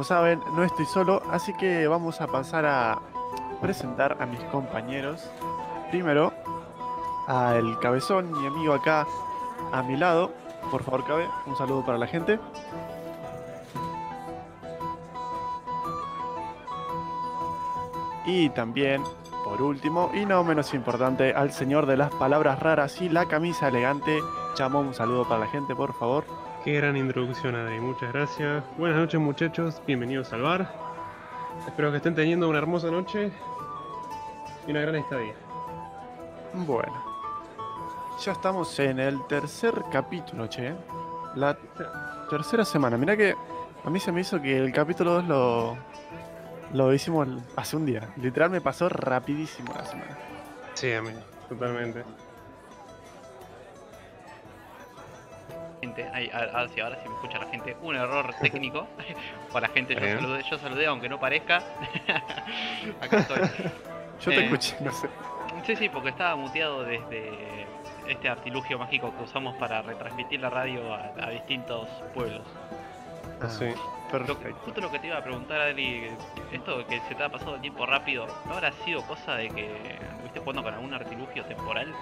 Como saben, no estoy solo, así que vamos a pasar a presentar a mis compañeros. Primero, al cabezón, mi amigo acá a mi lado. Por favor, cabe, un saludo para la gente. Y también, por último, y no menos importante, al señor de las palabras raras y la camisa elegante. Chamo, un saludo para la gente, por favor. Qué gran introducción, Adri. Muchas gracias. Buenas noches, muchachos. Bienvenidos al bar. Espero que estén teniendo una hermosa noche y una gran estadía. Bueno, ya estamos en el tercer capítulo, che. La tercera semana. Mira que a mí se me hizo que el capítulo 2 lo, lo hicimos hace un día. Literal me pasó rapidísimo la semana. Sí, amigo. Totalmente. Gente, ay, a- a- sí, ahora sí me escucha la gente, un error técnico. Para la gente, yo saludé, yo saludé aunque no parezca. Acá estoy. Yo te Eh. escuché, no sé. Sí, sí, porque estaba muteado desde este artilugio mágico que usamos para retransmitir la radio a, a distintos pueblos. Ah, Sí. Lo- Perfecto. justo lo que te iba a preguntar, Adri, esto que se te ha pasado el tiempo rápido, ¿no habrá sido cosa de que estuviste jugando con algún artilugio temporal?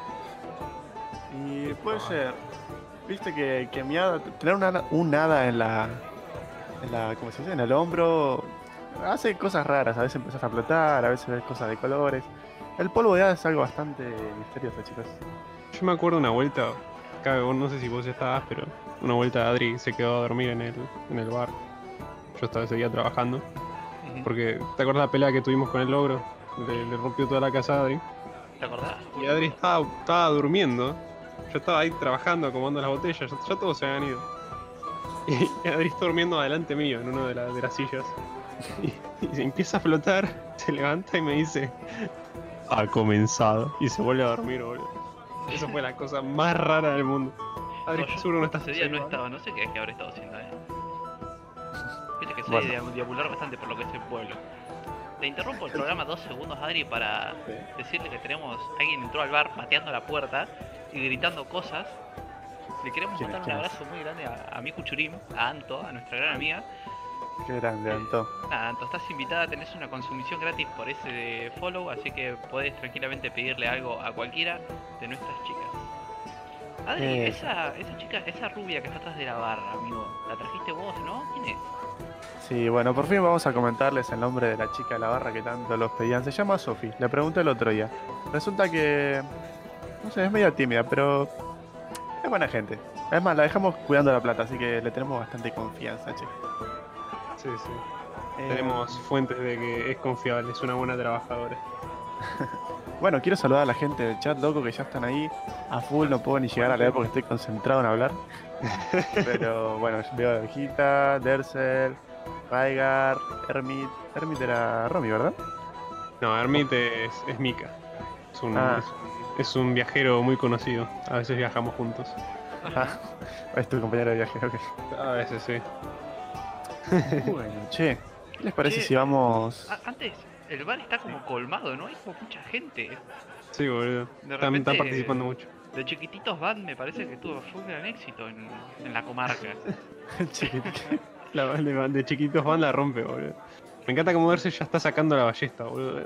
Y puede ser. Viste que, que mi hada, tener un hada, un hada en la, en la. ¿Cómo se dice? En el hombro. Hace cosas raras. A veces empezás a flotar, a veces ves cosas de colores. El polvo de hada es algo bastante misterioso, chicos. Yo me acuerdo una vuelta, no sé si vos ya estabas, pero una vuelta Adri se quedó a dormir en el, en el bar. Yo estaba ese día trabajando. Porque, ¿te acuerdas la pelea que tuvimos con el logro? Le, le rompió toda la casa a Adri. ¿Te acordás? Y Adri estaba, estaba durmiendo. Yo estaba ahí trabajando, acomodando las botellas. Ya, ya todos se habían ido. Y, Adri está durmiendo adelante mío, en una de, la- de las sillas. Y, y se empieza a flotar, se levanta y me dice: Ha comenzado. Y se vuelve a dormir, boludo. Eso fue la cosa más rara del mundo. Adri, No, seguro no estás Ese día no estaba, no sé qué, qué habré estado haciendo, eh. Viste que soy Bueno. de deambular bastante por lo que es el pueblo. Te interrumpo el programa dos segundos, Adri, para decirle que tenemos. Alguien entró al bar pateando la puerta y gritando cosas. Le queremos mandar un abrazo muy grande a, a Miku Churim, a Anto, a nuestra gran amiga. Qué grande, Anto. Nada, Anto, estás invitada, tenés una consumición gratis por ese follow, así que podés tranquilamente pedirle algo a cualquiera de nuestras chicas. Adri, Eh. esa, esa chica, esa rubia que está atrás de la barra, amigo, la trajiste vos, ¿no? ¿Quién es? Sí, bueno, por fin vamos a comentarles el nombre de la chica de la barra que tanto los pedían. Se llama Sophie, le pregunté el otro día. Resulta que. No sé, es medio tímida, pero. Es buena gente. Es más, la dejamos cuidando la plata, así que le tenemos bastante confianza, che. Sí, sí. Eh, Tenemos fuentes de que es confiable, es una buena trabajadora. Bueno, quiero saludar a la gente del chat, loco, que ya están ahí a full. No puedo ni llegar a leer porque estoy concentrado en hablar. Pero bueno, veo a Vegeta, Dersel, Raigar, Hermit. Hermit era Romy, ¿verdad? No, Hermit es, es Mika. Es un, Ah. es, un, es un viajero muy conocido. A veces viajamos juntos. Ah, es tu compañero de viaje, ok. A veces sí. Bueno, che, ¿qué les parece Che, si vamos? Antes, el bar está como colmado, ¿no? Hay como mucha gente. Sí, boludo. De Están, están participando mucho. De chiquititos van, me parece que tuvo fue un gran éxito en, en la comarca. Chiquitito. La de, de chiquitos van la rompe, boludo. Me encanta cómo Dersel ya está sacando la ballesta, boludo.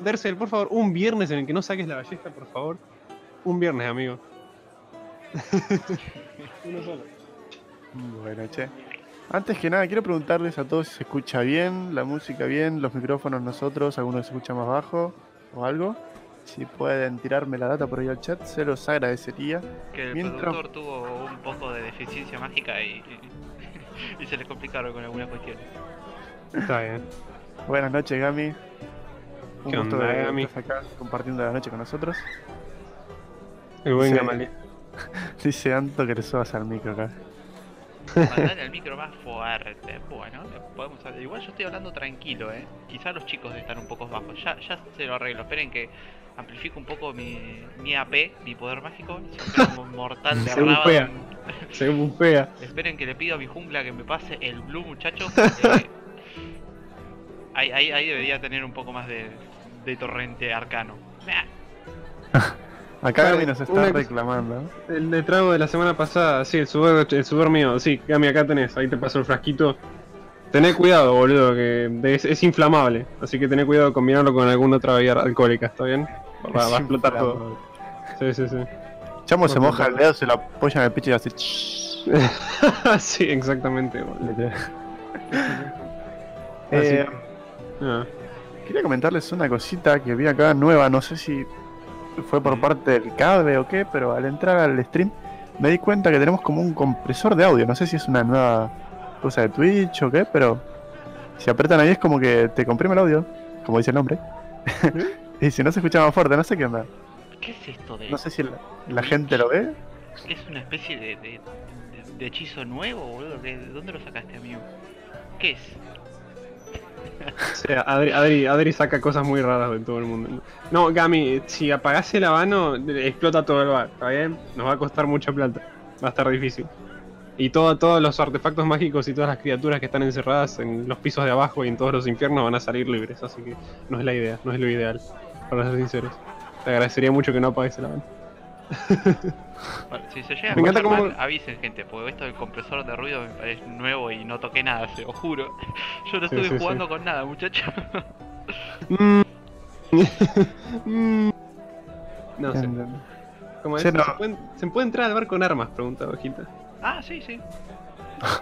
Dersel, por favor, un viernes en el que no saques la ballesta, por favor. Un viernes, amigo. Uno solo. Bueno, che. Antes que nada, quiero preguntarles a todos si se escucha bien, la música bien, los micrófonos nosotros, alguno se escucha más bajo o algo. Si pueden tirarme la data por ahí al chat, se los agradecería. Que el Mientras- productor tuvo un poco de deficiencia mágica y, y se le complicaron con algunas cuestiones. Está bien. Buenas noches, Gami. Un ¿Qué gusto onda, de Gami? estar acá compartiendo la noche con nosotros. El buen Sí. Gamaliel. Dice Anto que le subas al micro acá. Mandale al micro más fuerte. Bueno, podemos hablar. Igual yo estoy hablando tranquilo, eh. Quizá los chicos están un poco bajos. Ya, ya se lo arreglo. Esperen que amplifico un poco mi, mi AP, mi poder mágico. Como mortal de Se bufea. Esperen que le pido a mi jungla que me pase el blue, muchachos. porque ahí, ahí, ahí debería tener un poco más de, de torrente arcano. Acá Gami nos está reclamando. El de trago de la semana pasada, sí, el sudor, el sudor mío, sí, Gami, acá tenés, ahí te paso el frasquito. Tené cuidado, boludo, que es, es inflamable. Así que tené cuidado de combinarlo con alguna otra bebida alcohólica, ¿está bien? Va, va a explotar todo. Sí, sí, sí. Chamo se moja el dedo, se lo apoya en el pecho y hace. sí, exactamente, boludo. Eh, Ah. quería comentarles una cosita que vi acá nueva, no sé si fue por parte del cable o qué, pero al entrar al stream me di cuenta que tenemos como un compresor de audio, no sé si es una nueva cosa de Twitch o qué, pero si apretan ahí es como que te comprime el audio, como dice el nombre. y si no se escucha más fuerte, no sé qué onda. ¿Qué es esto de.? No sé si la, la gente lo ve. ¿Es una especie de, de, de- de hechizo nuevo, boludo? ¿De de dónde lo sacaste, amigo? ¿Qué es? O sea, Adri, Adri, Adri saca cosas muy raras de todo el mundo. No, Gami, si apagás el habano, explota todo el bar, ¿está bien? Nos va a costar mucha plata. Va a estar difícil. Y todo, todos los artefactos mágicos y todas las criaturas que están encerradas en los pisos de abajo y en todos los infiernos van a salir libres, así que no es la idea, no es lo ideal, para ser sinceros. Te agradecería mucho que no apagues el habano. Bueno, si se llega a encanta mal, avisen, gente, porque esto del compresor de ruido me parece nuevo y no toqué nada, se lo juro. Yo no Sí, estuve sí, jugando con nada, muchachos. Mm. Mm. no sé. ¿Cómo es? Sí, no. ¿Se, pueden- ¿Se puede entrar al bar con armas? Pregunta Bajita. ah, sí, sí.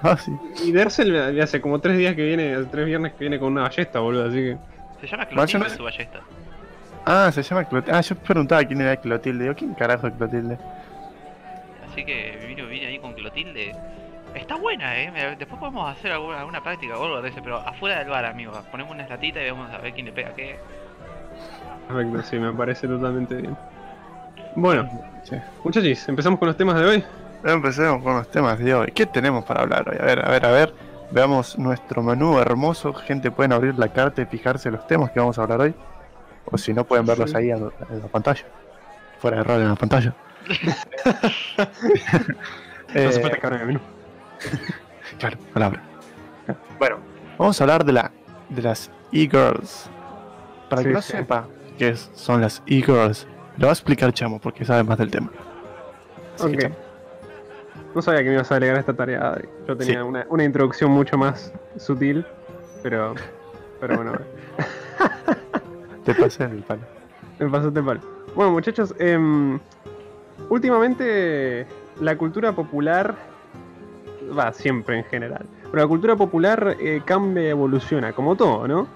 Ah, sí. Y Dersel hace como tres días que viene, hace tres viernes que viene con una ballesta, boludo, así que. Se llama no Clotilde sé- su ballesta. Ah, se llama Clotilde. Ah, yo preguntaba quién era Clotilde. Digo, ¿quién carajo es Clotilde? Así que vino, vine ahí con Clotilde. Está buena, eh. Después podemos hacer alguna, alguna práctica o algo de ese, pero afuera del bar, amigo. Ponemos una estatita y vamos a ver quién le pega qué. Perfecto, sí, me parece totalmente bien. Bueno, Sí. muchachos, empezamos con los temas de hoy. Empecemos con los temas de hoy. ¿Qué tenemos para hablar hoy? A ver, a ver, a ver. Veamos nuestro menú hermoso. Gente, pueden abrir la carta y fijarse los temas que vamos a hablar hoy. O si no, pueden verlos Sí. ahí en, en la pantalla. Fuera de rol en la pantalla. No hace Eh, falta que abran el menú. Claro, palabra. Bueno, vamos a hablar de la de las e-girls. Para Sí, que no sí. sepa qué son las e-girls, lo va a explicar Chamo porque sabe más del tema. Así Ok. No sabía que me ibas a delegar esta tarea. Yo tenía Sí. una, una introducción mucho más sutil, pero. Pero bueno, te pasé el palo. me pasaste mal. Bueno, muchachos, em, últimamente la cultura popular. Va, siempre en general. Pero la cultura popular eh, cambia evoluciona, como todo, ¿no?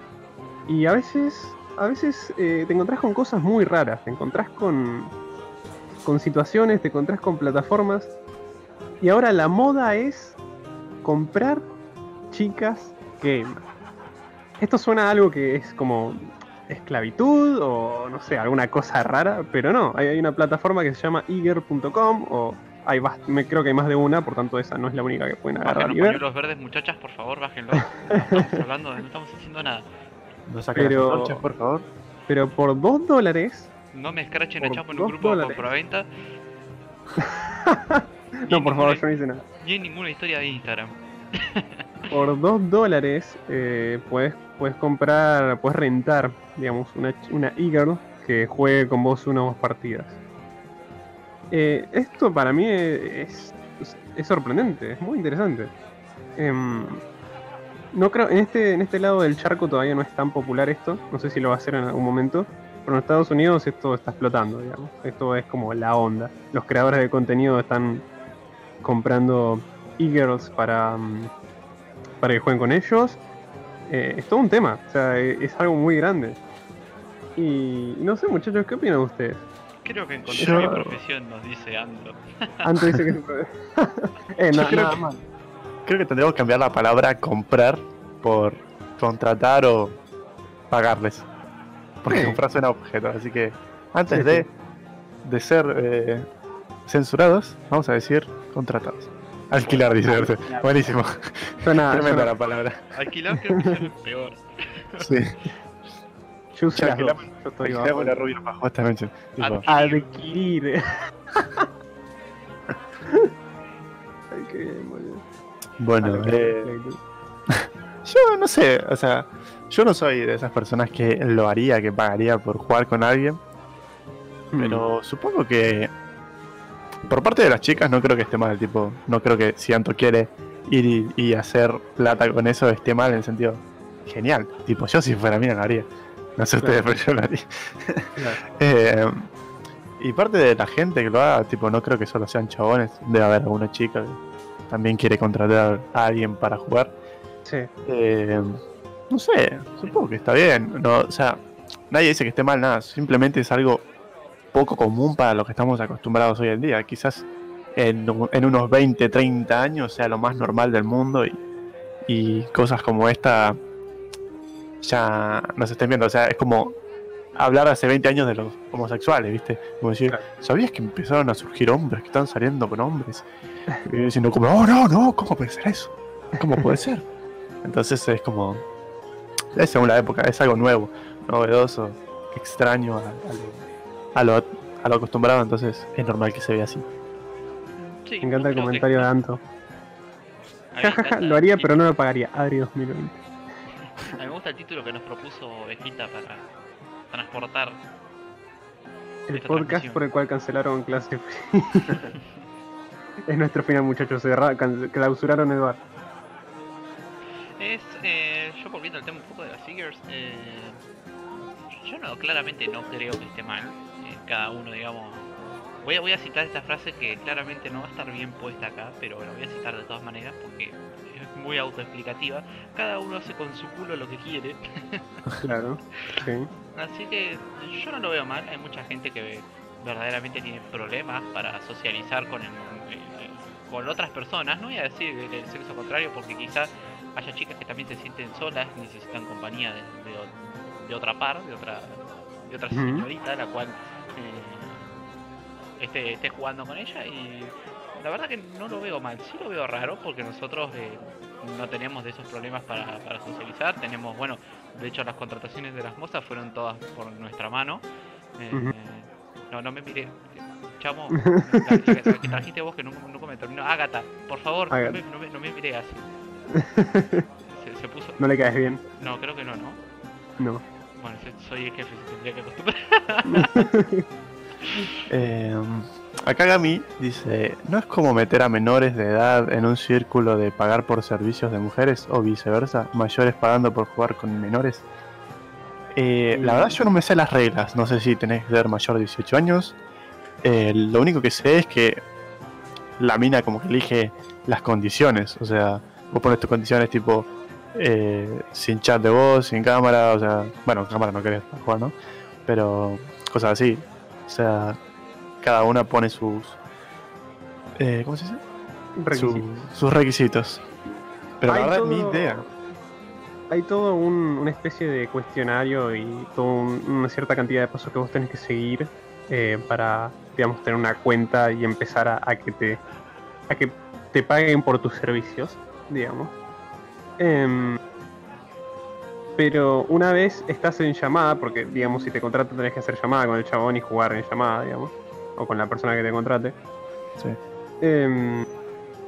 Y a veces. A veces eh, te encontrás con cosas muy raras. Te encontrás con. con situaciones, te encontrás con plataformas. Y ahora la moda es comprar chicas gamer. Esto suena a algo que es como esclavitud o no sé, alguna cosa rara, pero no, hay, hay una plataforma que se llama eager.com o hay bast- me creo que hay más de una, por tanto esa no es la única que pueden Bajen agarrar los ver. pañuelos verdes, muchachas, por favor, bájenlo. Estamos hablando, de- no estamos haciendo nada. No saquen Pero- las por favor. Pero por 2 dólares, No me escrachen a Chapo en dos un grupo dólares. de compraventa. No por favor, ninguna- yo no hice nada. Ni en ninguna historia de Instagram. Por 2 dólares eh, puedes, puedes comprar, puedes rentar, digamos, una, una e-girl que juegue con vos unas partidas. Eh, esto para mí es, es, es sorprendente, es muy interesante. Em, no creo, en este, en este lado del charco todavía no es tan popular esto, no sé si lo va a hacer en algún momento, pero en Estados Unidos esto está explotando, digamos. Esto es como la onda. Los creadores de contenido están comprando e-girls para, mm, para que jueguen con ellos. Eh, es todo un tema, o sea, e- es algo muy grande. Y no sé, muchachos, ¿qué opinan ustedes? Creo que encontré Yo- mi profesión, nos dice Ando. Antes dice que eh, na- creo nada que- más. Creo que tendríamos que cambiar la palabra comprar por contratar o pagarles. Porque Sí. comprar suena objeto. Así que antes Sí, de, sí. de ser eh, censurados, vamos a decir contratados. Alquilar, dice. Alquilar. Buenísimo. Suena, Tremenda suena la palabra. Alquilar creo que es el peor. Sí. yo usé Ya, las dos, alquilamos- yo estoy Alquilamos bajo. la rubia bajo esta noche. Tipo, Adquirir. Ay, qué bien, boludo. Bueno, eh, yo no sé, o sea, yo no soy de esas personas que lo haría, que pagaría por jugar con alguien. Hmm. Pero supongo que por parte de las chicas no creo que esté mal, tipo, no creo que si Anto quiere ir y, y hacer plata con eso esté mal en el sentido genial. Tipo, yo si fuera mina lo haría. No sé ustedes, Claro. pero yo lo haría. Claro. Eh, y parte de la gente que lo haga, tipo, no creo que solo sean chabones. Debe haber alguna chica que también quiere contratar a alguien para jugar. Sí. Eh, no sé, supongo que está bien. No, o sea, nadie dice que esté mal nada. Simplemente es algo poco común para lo que estamos acostumbrados hoy en día. Quizás en, unos 20, 30 años sea lo más normal del mundo y, y cosas como esta ya no se estén viendo. O sea, es como hablar hace 20 años de los homosexuales, ¿viste? Como decir. ¿sabías que empezaron a surgir hombres que están saliendo con hombres? Y diciendo como, oh, no, no, ¿cómo puede ser eso? ¿Cómo puede ser? Entonces es como, es según la época, es algo nuevo, novedoso, extraño a, a lo, a, lo, a lo acostumbrado, entonces es normal que se vea así. Sí, Me encanta el comentario de Anto. a mí me Ja, ja, ja, encanta lo haría, pero no lo pagaría. Adri 2020. A mí me gusta el título que nos propuso Ovejita para transportar. El podcast por el cual cancelaron clase es nuestro final, muchachos. clausuraron el bar. Es, eh, yo volviendo al tema un poco de las figures, eh, yo no, claramente no creo que esté mal. Eh, cada uno, digamos. Voy a, voy a citar esta frase que claramente no va a estar bien puesta acá, pero la voy a citar de todas maneras porque es muy autoexplicativa. Cada uno hace con su culo lo que quiere. Claro. Sí. Así que yo no lo veo mal. Hay mucha gente que verdaderamente tiene problemas para socializar con el, el- con otras personas. No voy a decir el, sexo contrario porque quizás haya chicas que también se sienten solas, necesitan compañía de, de otra par, de otra de otra señorita, la cual eh, esté, esté jugando con ella y la verdad que no lo veo mal. Sí lo veo raro porque nosotros eh, no tenemos de esos problemas para, para socializar. Tenemos, bueno, de hecho, las contrataciones de las mozas fueron todas por nuestra mano. Eh. No, no me mire. Chamo, la, la- la que trajiste vos que nunca, nunca me terminó. Ágata, por favor, no me, no me, no me mire así. Se, se puso. No le caes bien. No, creo que no, ¿no? No. Bueno, soy el jefe, tendría que acostumbrar. Eh, acá Gami dice, ¿no es como meter a menores de edad en un círculo de pagar por servicios de mujeres o viceversa, mayores pagando por jugar con menores? Eh, la verdad yo no me sé las reglas, no sé si tenés que ser mayor de 18 años. Eh, lo único que sé es que la mina como que elige las condiciones, o sea, vos pones tus condiciones tipo eh, sin chat de voz, sin cámara, o sea, bueno, cámara no querés jugar, ¿no? Pero cosas así. O sea, cada una pone sus. Eh, ¿Cómo se dice? Su- Requisitos. sus requisitos. Pero la Hay verdad, todo- ni idea. Hay todo un- una especie de cuestionario y toda un- una cierta cantidad de pasos que vos tenés que seguir eh, para, digamos, tener una cuenta y empezar a, a que te a que te paguen por tus servicios, digamos. Em, pero una vez estás en llamada, porque digamos si te contratan tenés que hacer llamada con el chabón y jugar en llamada, digamos, o con la persona que te contrate. Sí. Em,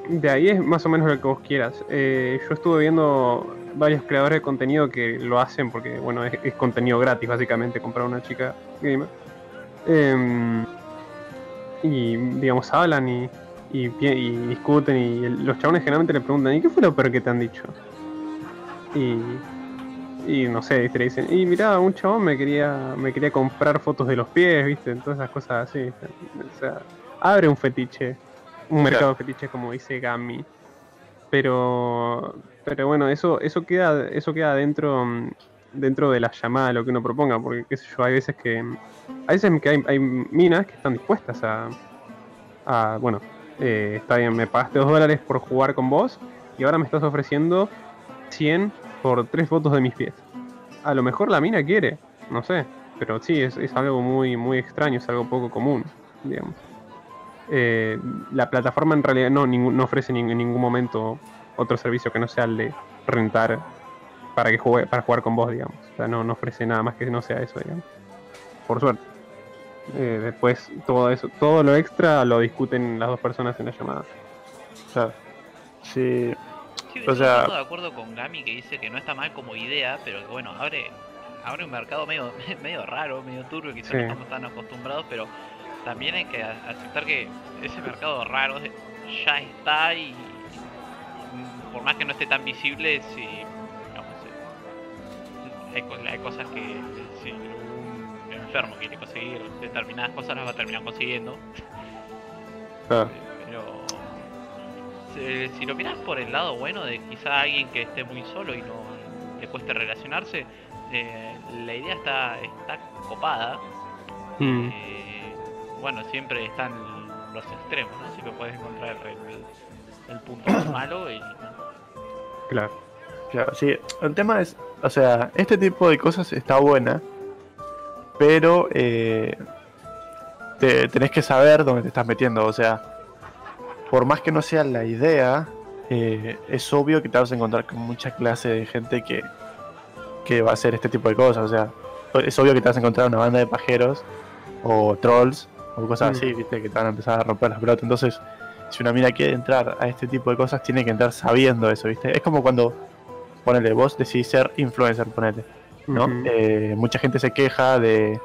de ahí es más o menos lo que vos quieras. Eh, yo estuve viendo varios creadores de contenido que lo hacen porque, bueno, es, es contenido gratis, básicamente, comprar una chica gamer. Em, y, digamos, hablan y, y, discuten y los chabones generalmente le preguntan, ¿y qué fue lo peor que te han dicho? Y, y no sé, ¿viste? le dicen, y mirá, un chabón me quería, me quería comprar fotos de los pies, ¿viste? Todas esas cosas así. O sea, abre un fetiche, un mercado de fetiches como dice Gami. Pero pero bueno, eso eso queda eso queda dentro dentro de la llamada lo que uno proponga, porque qué sé yo, hay veces que hay veces que hay, hay minas que están dispuestas a, a bueno, eh, está bien, me pagaste dos dólares por jugar con vos y ahora me estás ofreciendo 100 por tres fotos de mis pies. A lo mejor la mina quiere, no sé, pero sí, es, es algo muy, muy extraño, es algo poco común, digamos. Eh, la plataforma en realidad no, ningún- no ofrece nin- en ningún momento otro servicio que no sea el de rentar para que juegue, para jugar con vos, digamos. O sea, no, no ofrece nada más que no sea eso, digamos. Por suerte. Eh, después todo eso, todo lo extra lo discuten las dos personas en la llamada. Claro. Sí, Sí, O sea- estoy de acuerdo con Gami que dice que no está mal como idea, pero que bueno, abre, abre un mercado medio, medio raro, medio turbio, quizás Sí. no estamos tan acostumbrados, pero también hay que aceptar que ese mercado raro ya está y por más que no esté tan visible, si digamos, eh, hay, hay cosas que si un enfermo quiere conseguir determinadas cosas las va a terminar consiguiendo. Claro. Pero si, si lo miras por el lado bueno de quizá alguien que esté muy solo y no le cueste relacionarse, eh, la idea está, está copada. Mm. Eh, bueno, siempre están los extremos, ¿no? Siempre puedes encontrar el, el punto malo y Claro. Claro, sí. El tema es, o sea, este tipo de cosas está buena, pero eh, te, tenés que saber dónde te estás metiendo. O sea, por más que no sea la idea, eh, es obvio que te vas a encontrar con mucha clase de gente que, que va a hacer este tipo de cosas. O sea, es obvio que te vas a encontrar una banda de pajeros o trolls o cosas Mm. así, ¿viste? Que te van a empezar a romper las pelotas. Entonces, si una mina quiere entrar a este tipo de cosas, tiene que entrar sabiendo eso, ¿viste? Es como cuando, ponele, vos decís ser influencer, ponele, ¿no? Eh, mucha gente se queja de,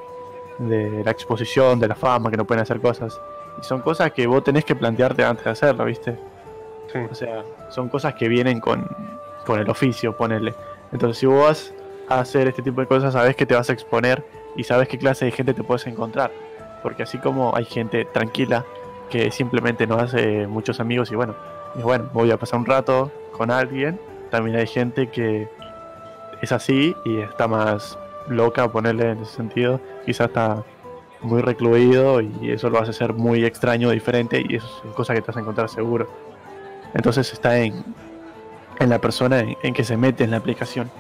de la exposición, de la fama, que no pueden hacer cosas. Y son cosas que vos tenés que plantearte antes de hacerlo, ¿viste? Sí. O sea, son cosas que vienen con, con el oficio, ponele. Entonces, si vos vas a hacer este tipo de cosas, sabes que te vas a exponer y sabes qué clase de gente te puedes encontrar. Porque así como hay gente tranquila que simplemente no hace muchos amigos y bueno, y bueno, voy a pasar un rato con alguien, también hay gente que es así y está más loca, ponerle en ese sentido, quizás está muy recluido y eso lo hace ser muy extraño, diferente y eso es cosa que te vas a encontrar seguro. Entonces está en, en la persona en, en que se mete en la aplicación.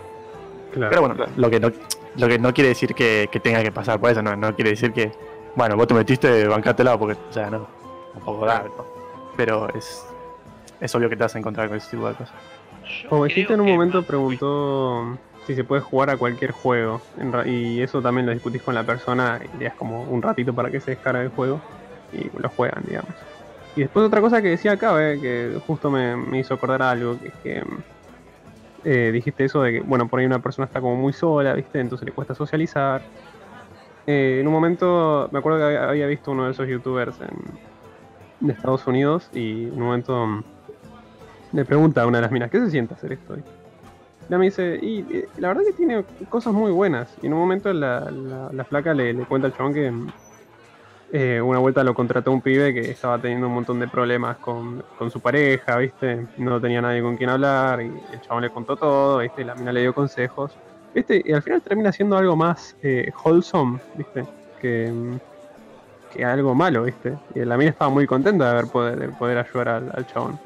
Claro. Pero bueno, lo que no, lo que no quiere decir que, que tenga que pasar por eso, no, no quiere decir que, bueno, vos te metiste, bancátela, porque, o sea, no, tampoco da, ¿no? Pero es, es obvio que te vas a encontrar con ese tipo de cosas. Como dijiste en un momento preguntó si se puede jugar a cualquier juego. Y eso también lo discutís con la persona y le das como un ratito para que se descargue el juego y lo juegan, digamos. Y después otra cosa que decía acá, eh, que justo me, me hizo acordar algo, que es que eh, dijiste eso de que, bueno, por ahí una persona está como muy sola, ¿viste? Entonces le cuesta socializar. Eh, en un momento, me acuerdo que había, había visto uno de esos youtubers en, de Estados Unidos y en un momento mm, le pregunta a una de las minas, ¿qué se siente hacer esto? Y ella me dice, y eh, la verdad que tiene cosas muy buenas. Y en un momento la, la, la flaca le, cuenta al chabón que eh, una vuelta lo contrató un pibe que estaba teniendo un montón de problemas con, con su pareja, ¿viste? No tenía nadie con quien hablar y el chabón le contó todo, ¿viste? Y la mina le dio consejos, ¿viste? Y al final termina siendo algo más eh, wholesome, ¿viste? Que, que algo malo, ¿viste? Y la mina estaba muy contenta de haber poder, de poder ayudar al chabón.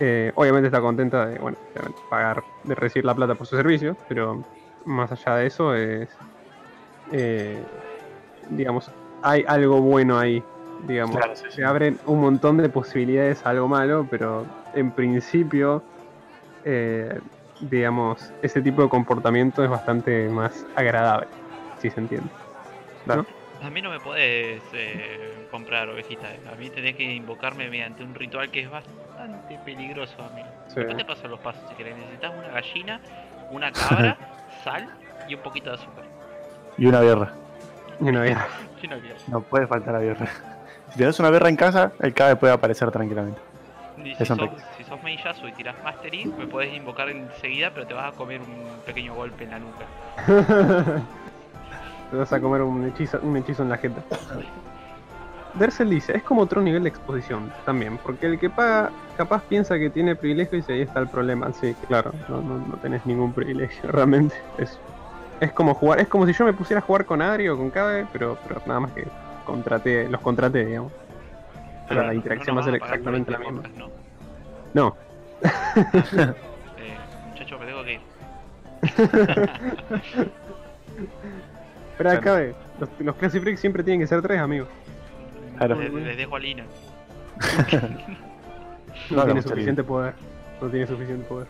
Eh, obviamente está contenta de, bueno, de pagar, de recibir la plata por su servicio, pero más allá de eso es, eh, digamos, hay algo bueno ahí, digamos. Claro, sí, sí. Se abren un montón de posibilidades a algo malo, pero en principio, eh, digamos, ese tipo de comportamiento es bastante más agradable, si se entiende. Claro. A mí no me podés eh, comprar ovejita. A mí tenés que invocarme mediante un ritual que es bastante peligroso, amigo. Sí. Después te paso los pasos si querés. Necesitas una gallina, una cabra, sal y un poquito de azúcar. Y una birra. Y una Sí, no, puede faltar la birra. Si tenés una birra en casa, el cabe puede aparecer tranquilamente. Y si sos, si sos meillazo y tirás Mastery, me podés invocar enseguida, pero te vas a comer un pequeño golpe en la nuca. Te vas a comer un hechizo, un hechizo en la jeta. Dersel dice, es como otro nivel de exposición también, porque el que paga capaz piensa que tiene privilegios y ahí está el problema. Sí, claro, no, no, no tenés ningún privilegio, realmente. Es, es como jugar, es como si yo me pusiera a jugar con Adri o con Cabe, pero, pero nada más que contraté, los contraté, digamos. Pero la interacción va a ser exactamente la este misma. podcast, ¿no? No, Eh, muchachos, me tengo que ir. pero Cabe, los, los Classic Freaks siempre tienen que ser tres, amigos. Claro. Les, les dejo a Lina. No, No tiene suficiente poder. No tiene suficiente poder.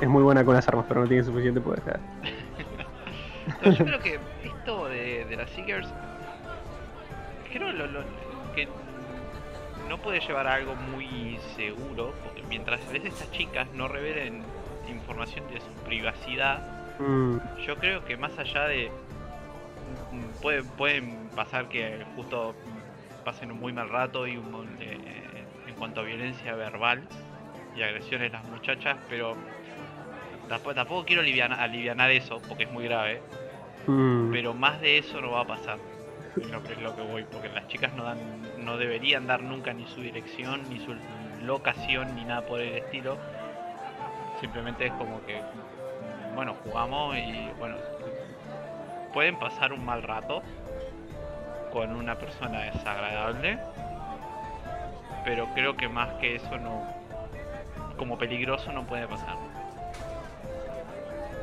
Es muy buena con las armas, pero no tiene suficiente poder. claro. No, yo creo que esto de, de las Seekers, creo lo, lo- que no puede llevar a algo muy seguro, porque mientras a veces estas chicas no revelen información de su privacidad, Mm, yo creo que más allá de... Puede, pueden pasar que justo pasen un muy mal rato y un mon- eh, en cuanto a violencia verbal, y agresiones las muchachas, pero tampoco, tampoco quiero aliviar, alivianar eso porque es muy grave, Mm, pero más de eso no va a pasar. Es lo que es lo que voy, porque las chicas no dan, no deberían dar nunca ni su dirección, ni su locación, ni nada por el estilo. Simplemente es como que, bueno, jugamos y bueno, pueden pasar un mal rato con una persona desagradable, pero creo que más que eso no, como peligroso no puede pasar.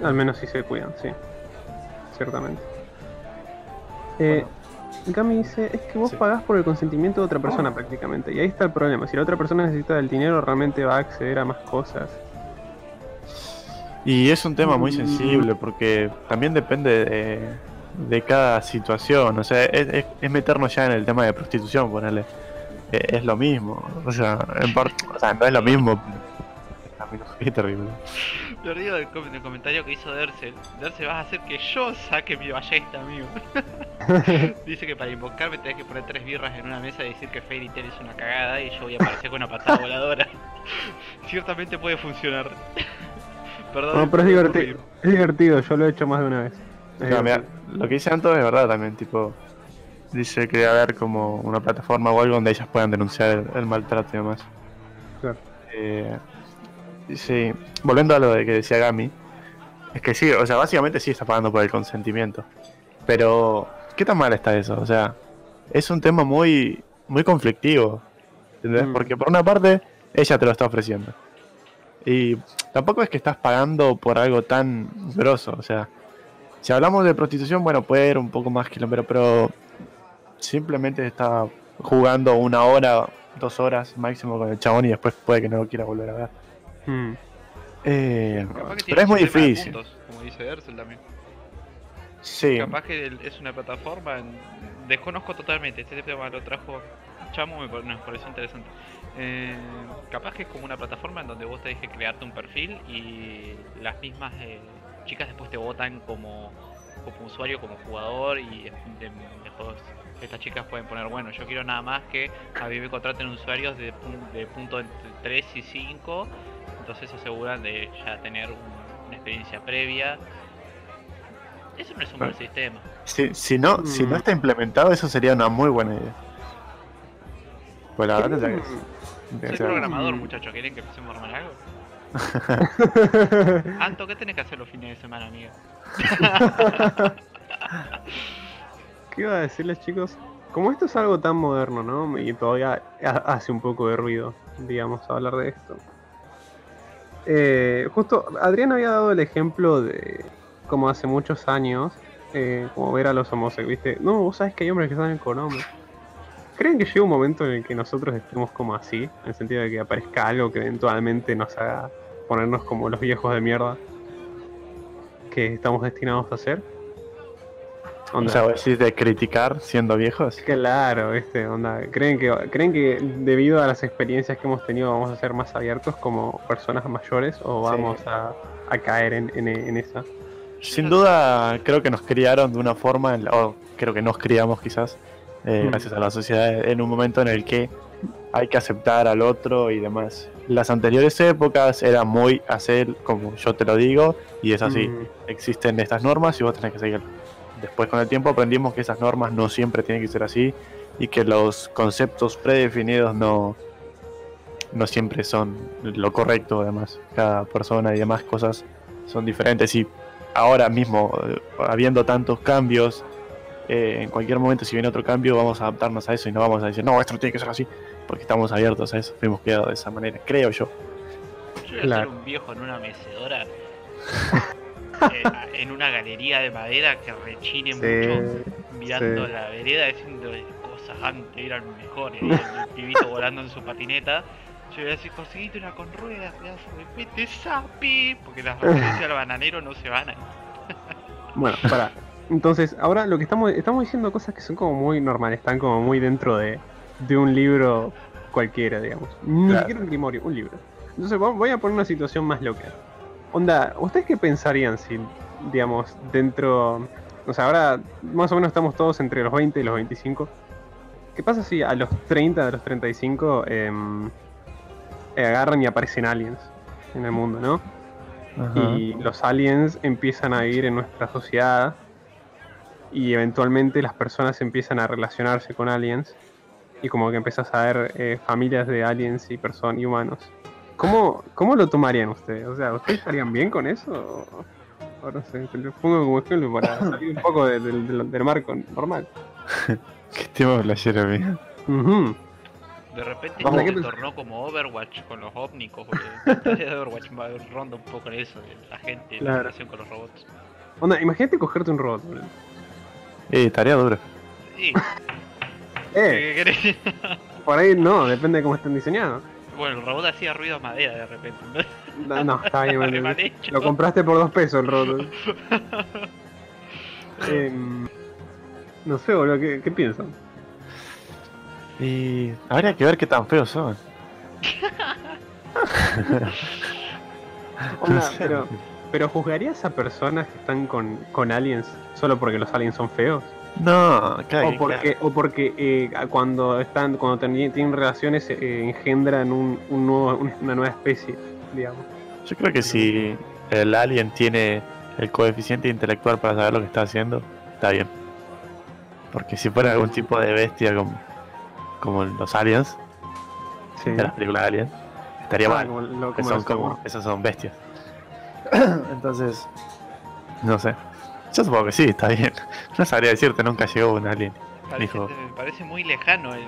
Al menos si se cuidan, sí. Ciertamente. Eh, Gami dice, es que vos Sí. pagás por el consentimiento de otra persona prácticamente. Y ahí está el problema. Si la otra persona necesita del dinero, realmente va a acceder a más cosas. Y es un tema muy Mm. sensible porque también depende de, de cada situación. O sea, es, es- es meternos ya en el tema de prostitución, ponerle. Es lo mismo. O sea, en parte, o sea, no es lo mismo. Qué terrible. Lo río del, com- del comentario que hizo Dersel. Dersel, vas a hacer que yo saque mi ballesta, amigo. Dice que para invocarme tenés que poner tres birras en una mesa y decir que Fairy Tail es una cagada y yo voy a aparecer con una patada voladora. Ciertamente puede funcionar. Perdón. No, pero es divertido. Es divertido, yo lo he hecho más de una vez. No, mira, lo que dice Anto es verdad también, tipo. Dice que debe haber como una plataforma o algo donde ellas puedan denunciar el, el maltrato y demás. Claro. Eh, sí, volviendo a lo de que decía Gami, es que sí, o sea, básicamente sí está pagando por el consentimiento. Pero, ¿qué tan mal está eso? O sea, es un tema muy, muy conflictivo. ¿Entendés? Mm. Porque por una parte, ella te lo está ofreciendo. Y tampoco es que estás pagando por algo tan grosso. O sea, si hablamos de prostitución, bueno, puede ir un poco más kilómetro, pero simplemente está jugando una hora, dos horas máximo con el chabón y después puede que no lo quiera volver a ver. Mm. Eh, Capaz que tiene pero es muy difícil. puntos, como dice Dersel también. Sí, Capaz que es una plataforma. en- Desconozco totalmente. Este tema lo trajo Chamo, me, nos pareció interesante. Eh, capaz que es como una plataforma en donde vos tenés que crearte un perfil y las mismas eh, chicas después te votan como, como usuario, como jugador y de- de- después estas chicas pueden poner, bueno, yo quiero nada más que a mí me contraten usuarios de, pun- de punto entre 3 y 5, entonces se aseguran de ya tener un- una experiencia previa. Eso no es un mal Bueno. sistema. si, si no, si Mm. no está implementado, eso sería una muy buena idea. Pues la verdad que- tendría que Soy programador, Mm. muchachos. ¿Quieren que empecemos a armar algo? Anto, ¿qué tenés que hacer los fines de semana, amiga? ¿Qué iba a decirles, chicos? Como esto es algo tan moderno, ¿no? Y todavía ha- hace un poco de ruido, digamos, hablar de esto. Eh, justo, Adrián había dado el ejemplo de como hace muchos años, eh, como ver a los homosexuales, ¿viste? No, vos sabés que hay hombres que salen con hombres. ¿Creen que llega un momento en el que nosotros estemos como así? En el sentido de que aparezca algo que eventualmente nos haga ponernos como los viejos de mierda que estamos destinados a ser. O Onda. sea, vos decís de criticar siendo viejos. Claro, este, onda. ¿Creen que, ¿Creen que debido a las experiencias que hemos tenido vamos a ser más abiertos como personas mayores o Sí. vamos a, a caer en, en- en esa? Sin duda, creo que nos criaron de una forma, o creo que nos criamos quizás, eh, Mm. gracias a la sociedad, en un momento en el que hay que aceptar al otro y demás. Las anteriores épocas era muy hacer como yo te lo digo y es así. Mm, Existen estas normas y vos tenés que seguirlas. Después con el tiempo aprendimos que esas normas no siempre tienen que ser así y que los conceptos predefinidos no, no siempre son lo correcto además. Cada persona y demás cosas son diferentes y ahora mismo eh, habiendo tantos cambios, eh, en cualquier momento si viene otro cambio vamos a adaptarnos a eso y no vamos a decir no, esto no tiene que ser así porque estamos abiertos a eso, fuimos criados de esa manera, creo yo. Yo voy a Claro. ser un viejo en una mecedora. eh, en una galería de madera que rechine mucho. Mirando sí. la vereda diciendo cosas antes eran mejores. y el, el pibito volando en su patineta. Yo voy a decir, conseguiste una con ruedas, pedazo de pete sapi. Porque las referencias al bananero no se van a Bueno, para. Entonces, ahora lo que estamos estamos diciendo cosas que son como muy normales, están como muy dentro de, de un libro cualquiera, digamos. Ni Claro. siquiera un grimorio, un libro. Entonces, vo- voy a poner una situación más loca. Onda, ¿ustedes qué pensarían si, digamos, dentro. O sea, ahora más o menos estamos todos entre los 20 y los 25. ¿Qué pasa si a los 30, a los 35, em, eh, agarran y aparecen aliens en el mundo, ¿no? Ajá. Y los aliens empiezan a vivir en nuestra sociedad y eventualmente las personas empiezan a relacionarse con aliens y como que empiezas a ver eh, familias de aliens y personas y humanos. ¿Cómo, ¿Cómo lo tomarían ustedes? O sea, ¿ustedes estarían bien con eso? O, o no sé, te lo pongo como ejemplo para salir un poco de- del- del- del marco normal. Qué tema playero, mío. Ujú. De repente Vamos, se ¿qué pens- tornó como Overwatch con los ovnicos, boludo. De Overwatch ronda un poco en eso, de la gente, Claro. la relación con los robots. Onda, imagínate cogerte un robot. boludo. Eh, tarea dura. Sí, Eh, ¿qué querés? por ahí no, depende de cómo estén diseñados. Bueno, el robot hacía ruido a madera de repente. ¿no? No, está bien, Mal hecho. Lo compraste por dos pesos el robot. Em, no sé, boludo, ¿qué, qué piensan? Y habría que ver qué tan feos son. Sé. pero, pero ¿juzgarías a personas que están con, con aliens solo porque los aliens son feos? No, claro. O que- porque, o porque eh, cuando están, cuando tienen relaciones eh, engendran un, un nuevo, un- una nueva especie, digamos. Yo creo que si el alien tiene el coeficiente intelectual para saber lo que está haciendo, está bien. Porque si fuera algún tipo de bestia como, como los aliens, Sí. de las películas de aliens, estaría Ah, mal. como lo- que son como, como- esos son bestias. Entonces, no sé. Yo supongo que sí, está bien. No sabría decirte, nunca llegó un alien. Parece, Dijo. me parece muy lejano el,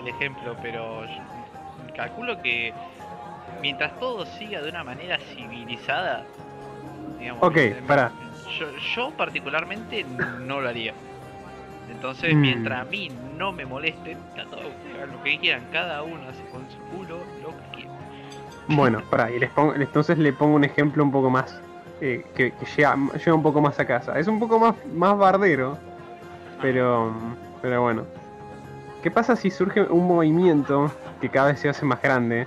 el ejemplo, pero calculo que mientras todo siga de una manera civilizada, digamos, Ok, eh, pará. Yo, yo particularmente no lo haría. Entonces, Mm. mientras a mí no me molesten, está todo, hagan lo que quieran, cada uno hace con su culo lo que quiera. Bueno, pará, y les pongo, entonces le pongo un ejemplo un poco más, que, que llega, llega un poco más a casa. Es un poco más, más bardero, pero, pero bueno. ¿Qué pasa si surge un movimiento que cada vez se hace más grande,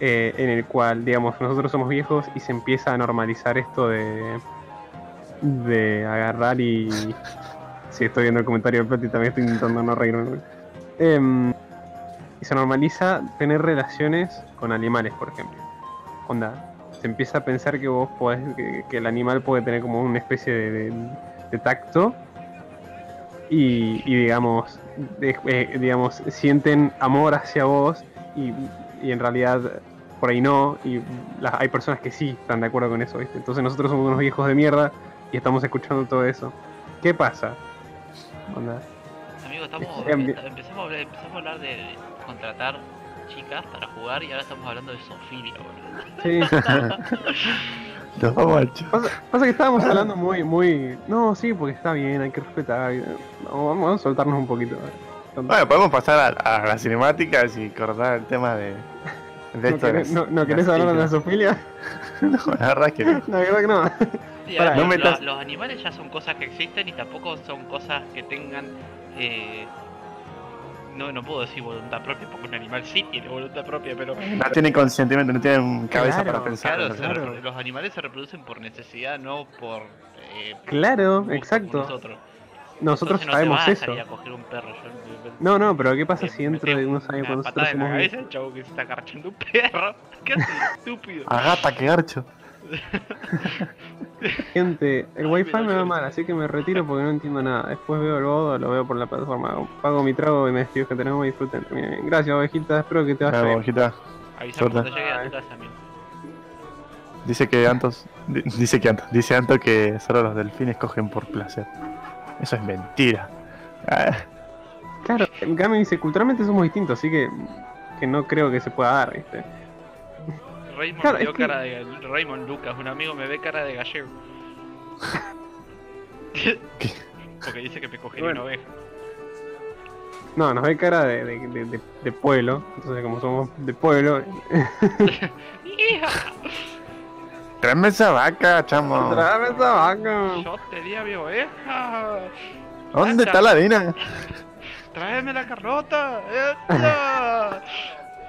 eh, en el cual, digamos, nosotros somos viejos y se empieza a normalizar esto de, de agarrar y... Sí, estoy viendo el comentario del Plot y también estoy intentando no reírme. Em, y se normaliza tener relaciones con animales, por ejemplo. Onda, se empieza a pensar que vos podés, que, que el animal puede tener como una especie de, de- de tacto y, y digamos, de- eh, digamos, sienten amor hacia vos y, y en realidad por ahí no, y las- hay personas que sí están de acuerdo con eso, ¿viste? Entonces nosotros somos unos viejos de mierda y estamos escuchando todo eso. ¿Qué pasa? Onda, Amigo, estamos, empe- empezamos, empezamos a hablar de contratar chicas para jugar y ahora estamos hablando de Sofía, boludo. sí. Vamos al Pasa, pasa que estábamos hablando muy, muy. No, sí, porque está bien, hay que respetar. No, vamos, a soltarnos un poquito. Bueno, podemos pasar a, a las cinemáticas y cortar el tema de. de ¿No querés, no, no querés hablar de la zoofilia? No, la verdad es que no. La verdad que no. Sí, Pará, a ver, no lo- metas- los animales ya son cosas que existen y tampoco son cosas que tengan. eh, no, no puedo decir voluntad propia porque un animal sí tiene voluntad propia, pero. No tienen consentimiento, no tienen cabeza Claro, para pensar. Claro, ¿no? se claro. repro- los animales se reproducen por necesidad, no por. Eh, Claro, gusto exacto. Nosotros, Nosotros Entonces no sabemos a eso. a coger un perro. yo- No, no, pero ¿qué pasa me- si dentro pego de unos años cuando nosotros en la somos cabeza el chavo que se está agarchando un perro. ¿Qué haces, estúpido? A gata, que garcho. gente? El wifi me va mal, así que me retiro porque no entiendo nada. Después veo el bodo, lo veo por la plataforma. Pago mi trago y me despido que tenemos y disfruten. Bien, Gracias, ovejita, espero que te vaya bien. Suerte. cuando llegue a tu casa, amigo. Dice que Antos. di- Dice que Antos. Dice Anto que solo los delfines cogen por placer. Eso es mentira. Ah, Claro, Gami dice, culturalmente somos distintos, así que, que no creo que se pueda dar, ¿viste? Raymond Claro, me dio es que- cara de Raymond Lucas, un amigo me ve cara de gallego. ¿Qué? Porque dice que me cogería Bueno. una oveja. No, nos ve cara de, de, de- de- de pueblo, entonces como somos de pueblo, ¡Hija! Tráeme esa vaca, chamo. ¡Tráeme esa vaca! Yo tenía mi oveja. ¿Dónde está la Dina? Tráeme la Carlota. ¡Esta!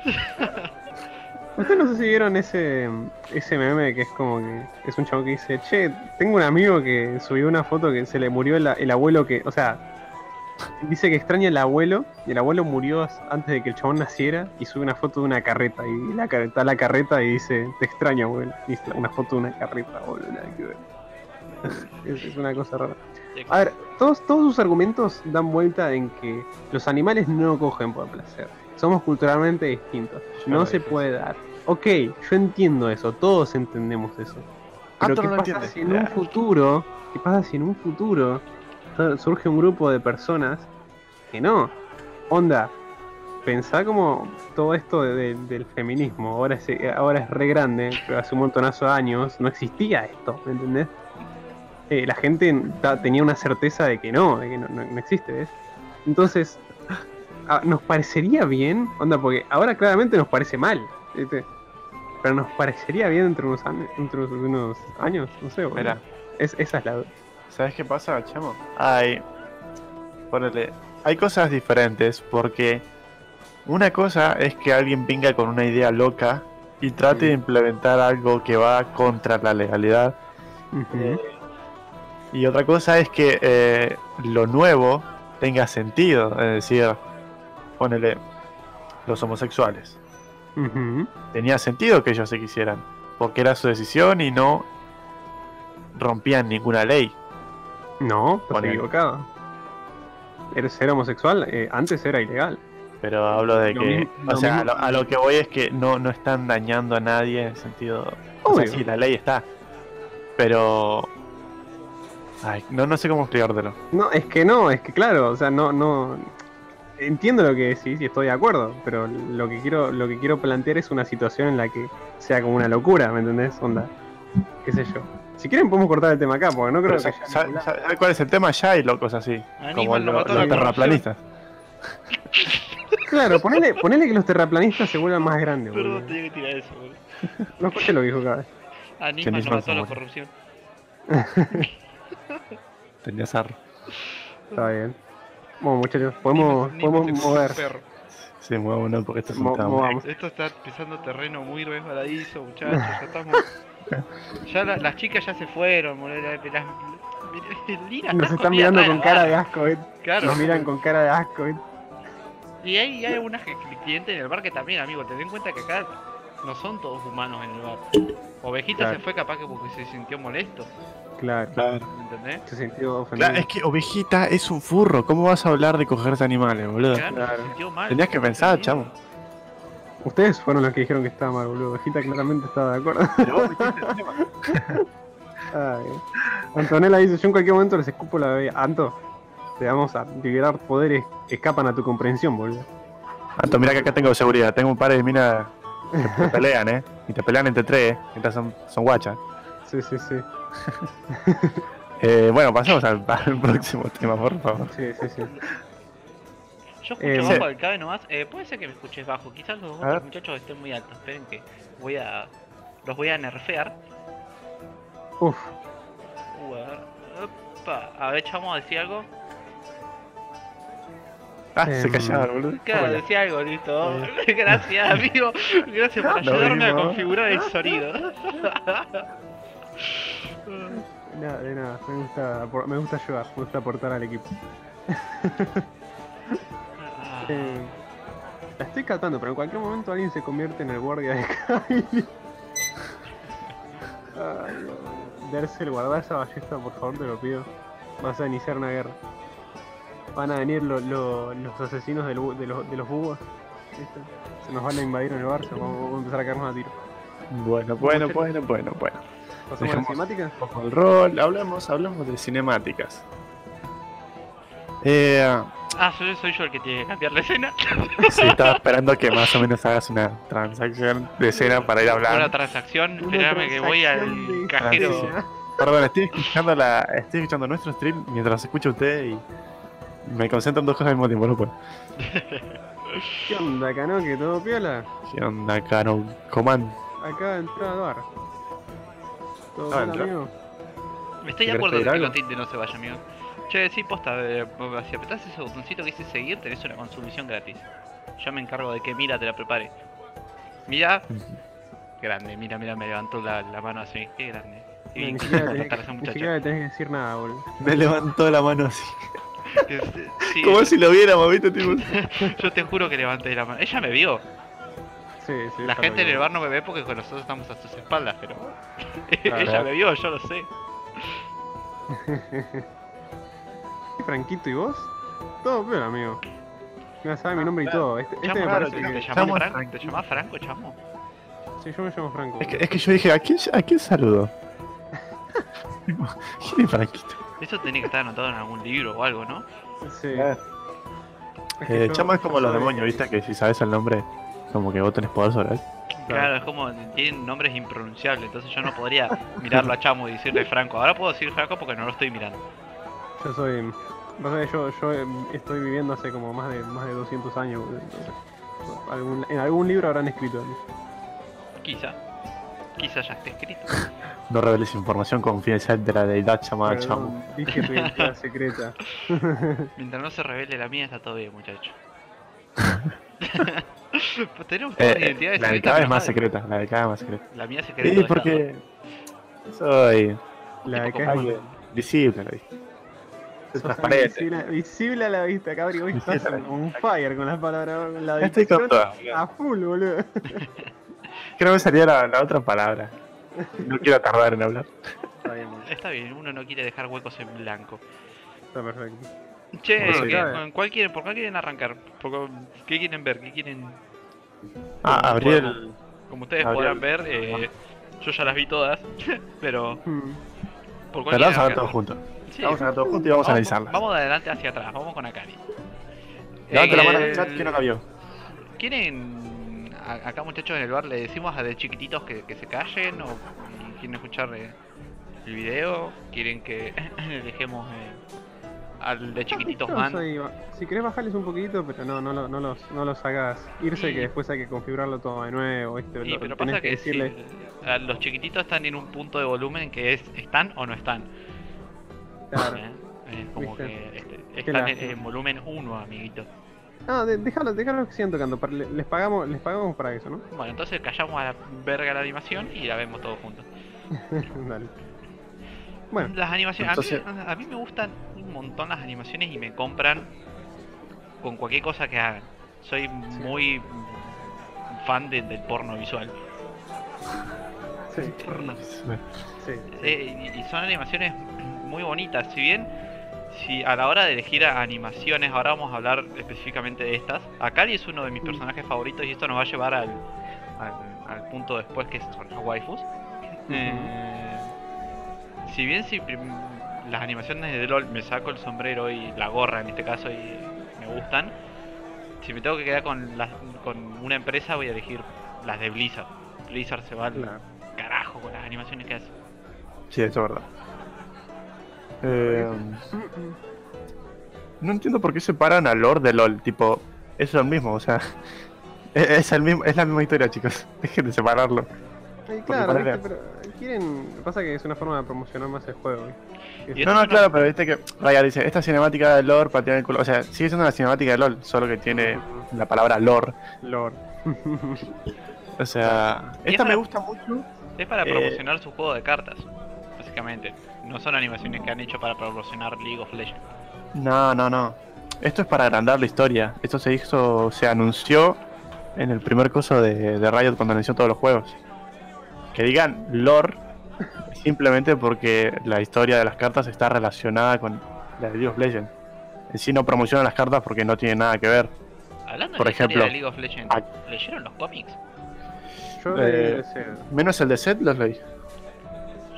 Ustedes no sé si vieron ese, ese meme que es como que es un chavo que dice, che, tengo un amigo que subió una foto que se le murió el, el abuelo que, o sea, Dice que extraña al abuelo y el abuelo murió antes de que el chabón naciera y sube una foto de una carreta y la, car- está la carreta y dice te extraño abuelo y una foto de una carreta es, es una cosa rara. A ver todos, todos sus argumentos dan vuelta en que los animales no cogen por placer somos culturalmente distintos no se puede dar ok yo entiendo eso todos entendemos eso pero ¿qué pasa si en un futuro, qué pasa si en un futuro su- surge un grupo de personas que no? Onda, pensá como todo esto de- de- del feminismo, ahora es, ahora es re grande, pero hace un montonazo de años no existía esto, ¿me entendés? Eh, la gente ta- tenía una certeza de que no, de que no, no- no existe, ¿ves? Entonces, ¿nos parecería bien? Onda, porque ahora claramente nos parece mal, ¿viste? Pero nos parecería bien entre unos, años- entre unos años, no sé. Mira, Es, esa es la... ¿sabes qué pasa, chamo? Hay. Ponele. Hay cosas diferentes porque. Una cosa es que alguien venga con una idea loca y trate Sí. de implementar algo que va contra la legalidad. Ujú. Y otra cosa es que eh, lo nuevo tenga sentido. Es decir, ponele. Los homosexuales. Tenía sentido que ellos se quisieran, porque era su decisión y no rompían ninguna ley. No, estás equivocado. Eres ser homosexual, eh, antes era ilegal. Pero hablo de Lo que, mismo- o sea, a lo, a lo que voy es que no, no están dañando a nadie en el sentido... O sea, Obvio. sí, la ley está, pero... Ay, no, no sé cómo explicártelo. No, es que no, es que claro, o sea, no, no. Entiendo lo que decís y estoy de acuerdo, pero lo que quiero, lo que quiero plantear es una situación en la que sea como una locura, ¿me entendés? Onda, qué sé yo. Si quieren podemos cortar el tema acá, porque no creo Pero, que ¿Sabes cuál es el tema? Ya hay locos así, Aníbal como lo lo- mató los terraplanistas. Claro, ponele, ponele que los terraplanistas se vuelvan más grandes, Perdón, tenía que tirar eso, boludo. No escuché lo que dijo cada vez. Aníbal ¿Quién no mató la corrupción. Tenía sarro. Está bien. Bueno, muchachos, podemos, Ni- ni podemos mover. perro. Sí, muevo porque esto es Mo- un. Esto está pisando terreno muy resbaladizo, muchachos. Ya estamos. Ya la- las chicas ya se fueron, boludo. Las, Nos está están mirando con cara de asco, eh. Claro. Nos miran con cara de asco, eh. Y hay, hay algunas que- clientes en el bar que también, amigo, ten en cuenta que acá no son todos humanos en el bar. Ovejita Claro. se fue capaz que porque se sintió molesto, Claro, Claro. ¿entendés? se sintió ofendido. Claro, es que ovejita es un furro. ¿Cómo vas a hablar de cogerse animales, boludo? Claro, Claro. se sintió mal. Tenías que pensar, chamo. Ustedes fueron los que dijeron que estaba mal, boludo. Vegeta claramente estaba de acuerdo. Pero vos dijiste el tema. Ay. Antonella dice, yo en cualquier momento les escupo la bebida. Anto, te vamos a liberar poderes que escapan a tu comprensión, boludo. Anto, mira que acá tengo seguridad. Tengo un par de minas que te pelean, ¿eh? Y te pelean entre tres, ¿eh? Estas son, son guachas. Sí, sí, sí. Eh, bueno, pasemos al, al próximo tema, por favor. Sí, sí, sí. Yo escucho Eh, bajo al cabe nomás. Eh, puede ser que me escuches bajo. Quizás los otros muchachos estén muy altos. Esperen que voy a. Los voy a nerfear. Uf, Uh, a ver. Opa. A ver, chamo, decía algo. Ah, se Em, callaron, boludo. Claro, Hola. decía algo, listo. Gracias, amigo. Gracias por ayudarme a configurar el sonido. De nada, de nada. Me gusta, me gusta ayudar, me gusta aportar al equipo. Ah, Eh, la estoy catando, pero en cualquier momento alguien se convierte en el guardia de Kylie. Ay, Dersel, guarda esa ballesta, por favor, te lo pido. Vas a iniciar una guerra. Van a venir lo- lo- los asesinos del de, los, de los búhos. Se nos van a invadir en el bar, se vamos, vamos a empezar a caernos a tiro. Bueno, bueno, bueno, bueno, bueno. ¿Pasamos a la Dejemos- cinemática? Un poco el rol, hablamos, hablamos de cinemáticas. Eh, Ah, soy, soy yo el que tiene que cambiar la escena. sí, estaba esperando que más o menos hagas una transacción de escena para ir a Una hablar. transacción. Una Espérame que voy al transacción cajero. escena. Perdón, estoy escuchando la, estoy escuchando nuestro stream mientras escucho a usted y me concentro en dos cosas al mismo tiempo, no puedo. ¿Qué onda, Cano? ¿Que todo piola? ¿Qué onda, Cano? Coman. Acá al bar. ¿Todo Ah, bien, entra. amigo? Estoy de ¿Querés acuerdo que los tildes no se vayan, amigo. Che, sí, posta, eh, si apretás ese botoncito que dice seguir, tenés una consumición gratis. Yo me encargo de que Mira te la prepare. Mira, grande, mira, mira, me levantó la, la mano así, qué grande. Ni bien que tenés, ni le tenés que decir nada, boludo. Me levantó la mano así. Sí, Como si lo viéramos, ¿viste? Tipo, yo te juro que levanté la mano. Ella me vio. Sí, sí. La gente en el bar no me ve porque con nosotros estamos a sus espaldas, pero Claro. ella me vio, yo lo sé. Franquito, ¿y vos? Todo bien, amigo. Ya sabe mi nombre y todo. Este, este me parece ¿te, que... te llamás Chamo Franco? Franco. ¿Te llamás Franco, chamo? Sí, yo me llamo Franco. es, que, es que yo dije, ¿a quién, a quién saludo? ¿Quién es Franquito? Eso tenía que estar anotado en algún libro o algo, ¿no? Sí. Eh, Es que eh, yo- chamo es como los demonios, ¿viste? Que si sabes el nombre, como que vos tenés poder sobre él. Claro, es como tienen nombres impronunciables, entonces yo no podría mirarlo a Chamo y decirle Franco. Ahora puedo decir Franco porque no lo estoy mirando. Yo soy. yo, yo estoy viviendo hace como más de más de 200 años. boludo, entonces, algún- en algún libro habrán escrito. Quizá. Quizá ya esté escrito. No reveles información confidencial de la deidad llamada Chamo. Perdón, dije tu identidad secreta. Mientras no se revele la mía, está todo bien, muchacho. pues tenemos Eh, identidades la de cada pero más secreta, la de cada vez más secreta. La mía secreta. Sí, porque soy La de acá es visible, ¿la viste? Es sos transparente. Visible, visible a la vista, Cabri. Hoy estás on fire con las palabras. con La Estoy con todas. A full, boludo. Creo que salía la, la otra palabra. No quiero tardar en hablar. Está bien, boludo, Está bien, uno no quiere dejar huecos en blanco. está perfecto. Che, Bueno, ¿qué- cabe. con cuál quieren, ¿por cuál quieren arrancar? Por- ¿Qué quieren ver? ¿Qué quieren...? Ah, Como Como ustedes abrí podrán ver, eh, yo ya las vi todas, pero Hmm. ¿por cuál Pero vamos a ver todos juntos. Sí, Vamos a ver todos juntos y vamos a analizarlas. Vamos de adelante hacia atrás, vamos con Akari. Levante la mano en Eh, el chat, ¿quién no la vio? ¿Quieren, a- acá muchachos en el bar, le decimos a de chiquititos que, que se callen o quieren escuchar eh, el video? ¿Quieren que dejemos eh, al de chiquititos man? si querés bajarles un poquito, pero no, no, lo- no, los, no los hagas irse, que después hay que configurarlo todo de nuevo. ¿viste? Sí, Lo- pero tenés pasa que, decirle. a los chiquititos están en un punto de volumen que es ¿están o no están? Claro. ¿eh? Es como Viste. que este, están en, volumen 1, amiguito. No, de- déjalo, déjalo que sigan tocando. les pagamos, les pagamos para eso, ¿no? Bueno, entonces callamos a la verga la animación y la vemos todos juntos. Dale. Bueno, Las animaciones, Entonces- a, mí, a mí me gustan un montón las animaciones y me compran con cualquier cosa que hagan. Soy muy fan de- del porno visual. sí, sí. Eh, y, son animaciones muy bonitas. Si bien, si a la hora de elegir a- animaciones, ahora vamos a hablar específicamente de estas. Akari es uno de mis personajes favoritos y esto nos va a llevar al, al, al punto después que son las waifus. Eh, si bien si las animaciones de LOL me saco el sombrero y la gorra en este caso y me gustan, si me tengo que quedar con, las, con una empresa voy a elegir las de Blizzard. Blizzard se va al carajo con las animaciones que hace. Sí, eso es verdad. Eh, no entiendo por qué separan a Lord de LOL. Tipo, es lo mismo, o sea. Es, el mismo, es la misma historia, chicos. Dejen de separarlo. Ay, claro, ¿viste? pero quieren. Pasa que es una forma de promocionar más el juego. ¿viste? No, no, claro, pero viste que Raya dice: Esta cinemática de LOL para tirar el culo. O sea, sigue siendo una cinemática de LOL, solo que tiene la palabra lore. Lord. O sea, esta me gusta mucho. Es para Eh, promocionar su juego de cartas, básicamente. No son animaciones que han hecho para promocionar League of Legends. No, no, no. Esto es para agrandar la historia. Esto se hizo, se anunció en el primer curso de, de Riot cuando anunció todos los juegos. Que digan lore simplemente porque la historia de las cartas está relacionada con la de League of Legends. En sí no promocionan las cartas porque no tiene nada que ver. Hablando Por de la historia ejemplo, de League of Legends, a- ¿leyeron los cómics? Yo Eh. Menos el de Set los leí.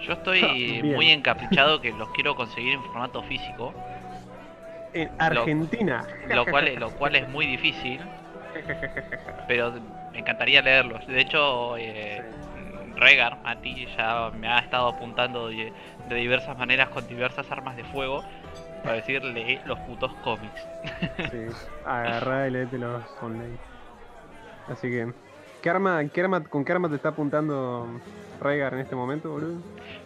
Yo estoy Bien. muy encaprichado que los quiero conseguir en formato físico, En Argentina. lo cual, es- lo cual es muy difícil, pero me encantaría leerlos. De hecho, eh, Regar, Mati, ya me ha estado apuntando de, de diversas maneras con diversas armas de fuego para decirle los putos cómics. Sí, agarrá y léete los online. Así que, ¿qué arma, qué arma, ¿con qué arma te está apuntando Rhaegar en este momento, boludo?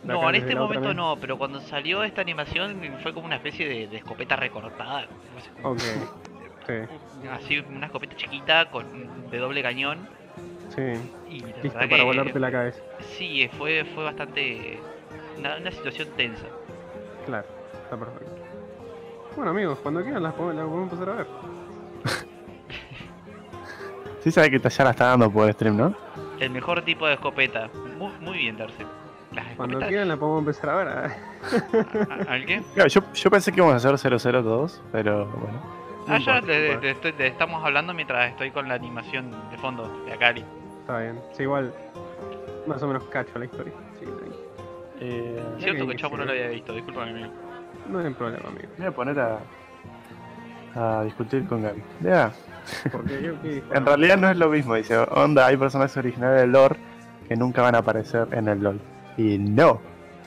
La No, en este momento no, pero cuando salió esta animación fue como una especie de, de escopeta recortada. no sé Ok, sí, Así, una escopeta chiquita con de doble cañón. Sí. Y la Listo para que- volarte la cabeza. Sí, fue, fue bastante. Una, una situación tensa. Claro, está perfecto. Bueno, amigos, cuando quieran las podemos, las podemos empezar a ver. Sí sabe que ya la está dando por stream, ¿no? El mejor tipo de escopeta. Muy, muy bien, Darcy. Las Cuando quieran las podemos empezar a ver. ah. ¿A- ¿Al qué? Claro, yo, yo pensé que íbamos a hacer 0-0 todos, pero bueno. Ah, ya te, te estoy- te estamos hablando mientras estoy con la animación de fondo de Akari. Está bien. Sí, igual. Más o menos cacho la historia. Sí, tranqui. Eh, Cierto que Chapo no sí. lo había visto, disculpame amigo. No hay problema, amigo. me voy a poner a, a discutir con Gaby. Ya, Porque yo qué dijo. en realidad no es lo mismo, dice, onda, hay personajes originales del lore que nunca van a aparecer en el LoL. Y no,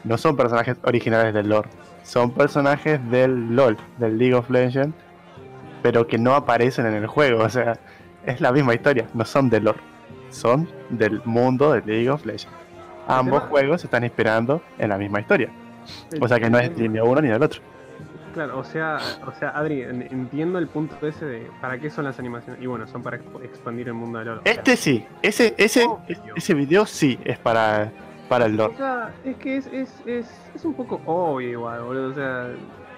no son personajes originales del lore, son personajes del LoL, del League of Legends, pero que no aparecen en el juego, o sea, es la misma historia, no son del lore, son del mundo de League of Legends. Ambos tema- juegos se están inspirando en la misma historia, o sea que no es ni de uno ni del otro. Claro, o sea, o sea, Adri, en- entiendo el punto ese de para qué son las animaciones. Y bueno, son para exp- expandir el mundo del oro. Este sí, ese, ese, Obvio. ese video sí es para, para el O lore. sea, es que es, es, es, es un poco obvio igual, boludo. O sea,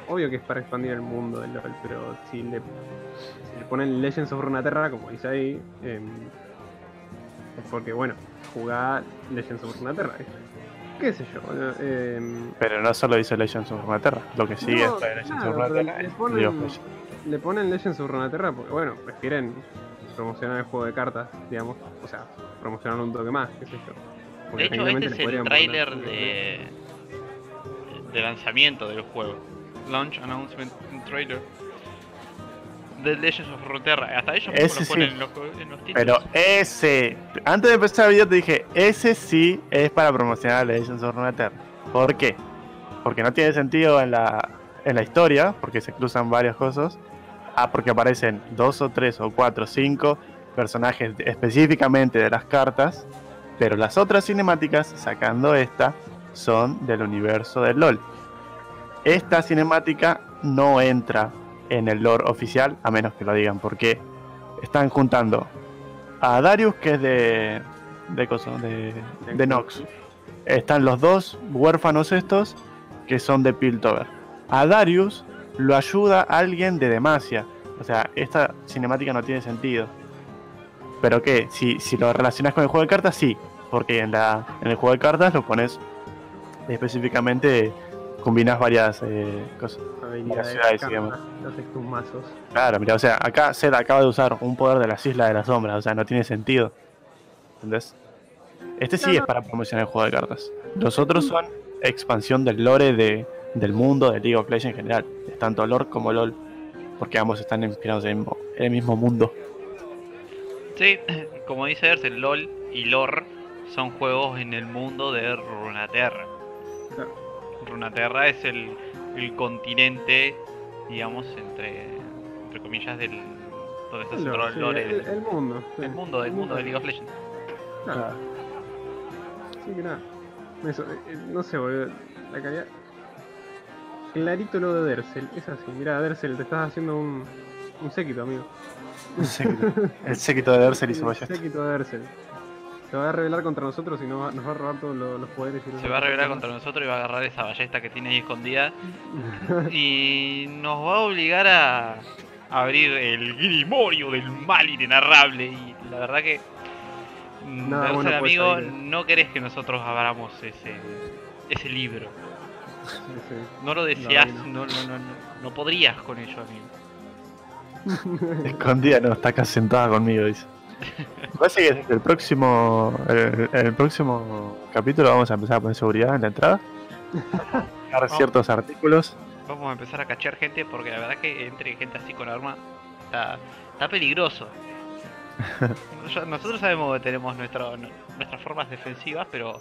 obvio que es para expandir el mundo del LoL, pero si le, si le ponen Legends of Runeterra, como dice ahí, es porque, bueno, jugá Legends of Runeterra. ¿viste? ¿Qué sé yo? em, Pero no solo dice Legends of Runeterra, lo que sigue No, es para Legends claro, of Runeterra le ponen- Legends. le ponen Legends of Runeterra porque, bueno, prefieren promocionar el juego de cartas, digamos. O sea, promocionar un toque más, qué sé yo. De hecho, este es el tráiler de, de lanzamiento del juego. Launch Announcement Trailer. De Legends of Runeterra. Hasta ellos mismos Ese sí. ponen en los, en los títulos. Pero ese, antes de empezar el video te dije, ese sí es para promocionar Legends of Runeterra. ¿Por qué? Porque no tiene sentido en la, en la historia, porque se cruzan varias cosas. Ah, porque aparecen dos o tres o cuatro o cinco personajes específicamente de las cartas, pero las otras cinemáticas, sacando esta, son del universo del LOL. Esta cinemática no entra en el lore oficial, a menos que lo digan, porque están juntando a Darius, que es de. de coso, de, de Nox. Están los dos huérfanos estos, que son de Piltover. A Darius lo ayuda alguien de Demacia. O sea, esta cinemática no tiene sentido. Pero que, si, si lo relacionas con el juego de cartas, sí. Porque en, la, en el juego de cartas lo pones específicamente, combinas varias eh, cosas. ciudades, digamos. Haces tus mazos. Claro, mira, o sea, acá Zed acaba de usar un poder de las Islas de las Sombras, o sea, no tiene sentido. ¿Entendés? Este sí No, es para promocionar el juego de cartas. Los otros son expansión del lore de, del mundo de League of Legends en general. Es tanto lore como LOL. Porque ambos están inspirados en el mismo, en el mismo mundo. Sí, como dice Ersen, LOL y LOR son juegos en el mundo de Runaterra. Claro. Runaterra es el, el continente, digamos, entre, entre comillas, del donde está El, centrado el sí, lore, el, del- el mundo. sí. el mundo, del mundo de League of Legends. Claro. Sí, que nada. Eso, eh, eh, no sé, boludo. La calidad. Clarito lo de Dersel. Es así. Mira, Dersel, te estás haciendo un, un séquito, amigo. El séquito, el séquito de Dersel y su Un ballesta. séquito de Dersel. Se va a rebelar contra nosotros y nos va, nos va a robar todos los, los poderes. y los Se va a rebelar contra nosotros y va a agarrar esa ballesta que tiene ahí escondida y nos va a obligar a abrir el grimorio del mal inenarrable. Y la verdad que, Nada bueno puede amigo, salir no querés que nosotros abramos ese, ese libro. Sí. No lo deseas, no, no, no, no podrías con ello, amigo. Escondida, no, está acá sentada conmigo, dice. Parece que desde el próximo, el, el próximo capítulo vamos a empezar a poner seguridad en la entrada. Dejar ciertos artículos. Vamos a empezar a cachar gente porque la verdad que entre gente así con arma está, está peligroso. Nosotros sabemos que tenemos nuestro- nuestras formas defensivas, pero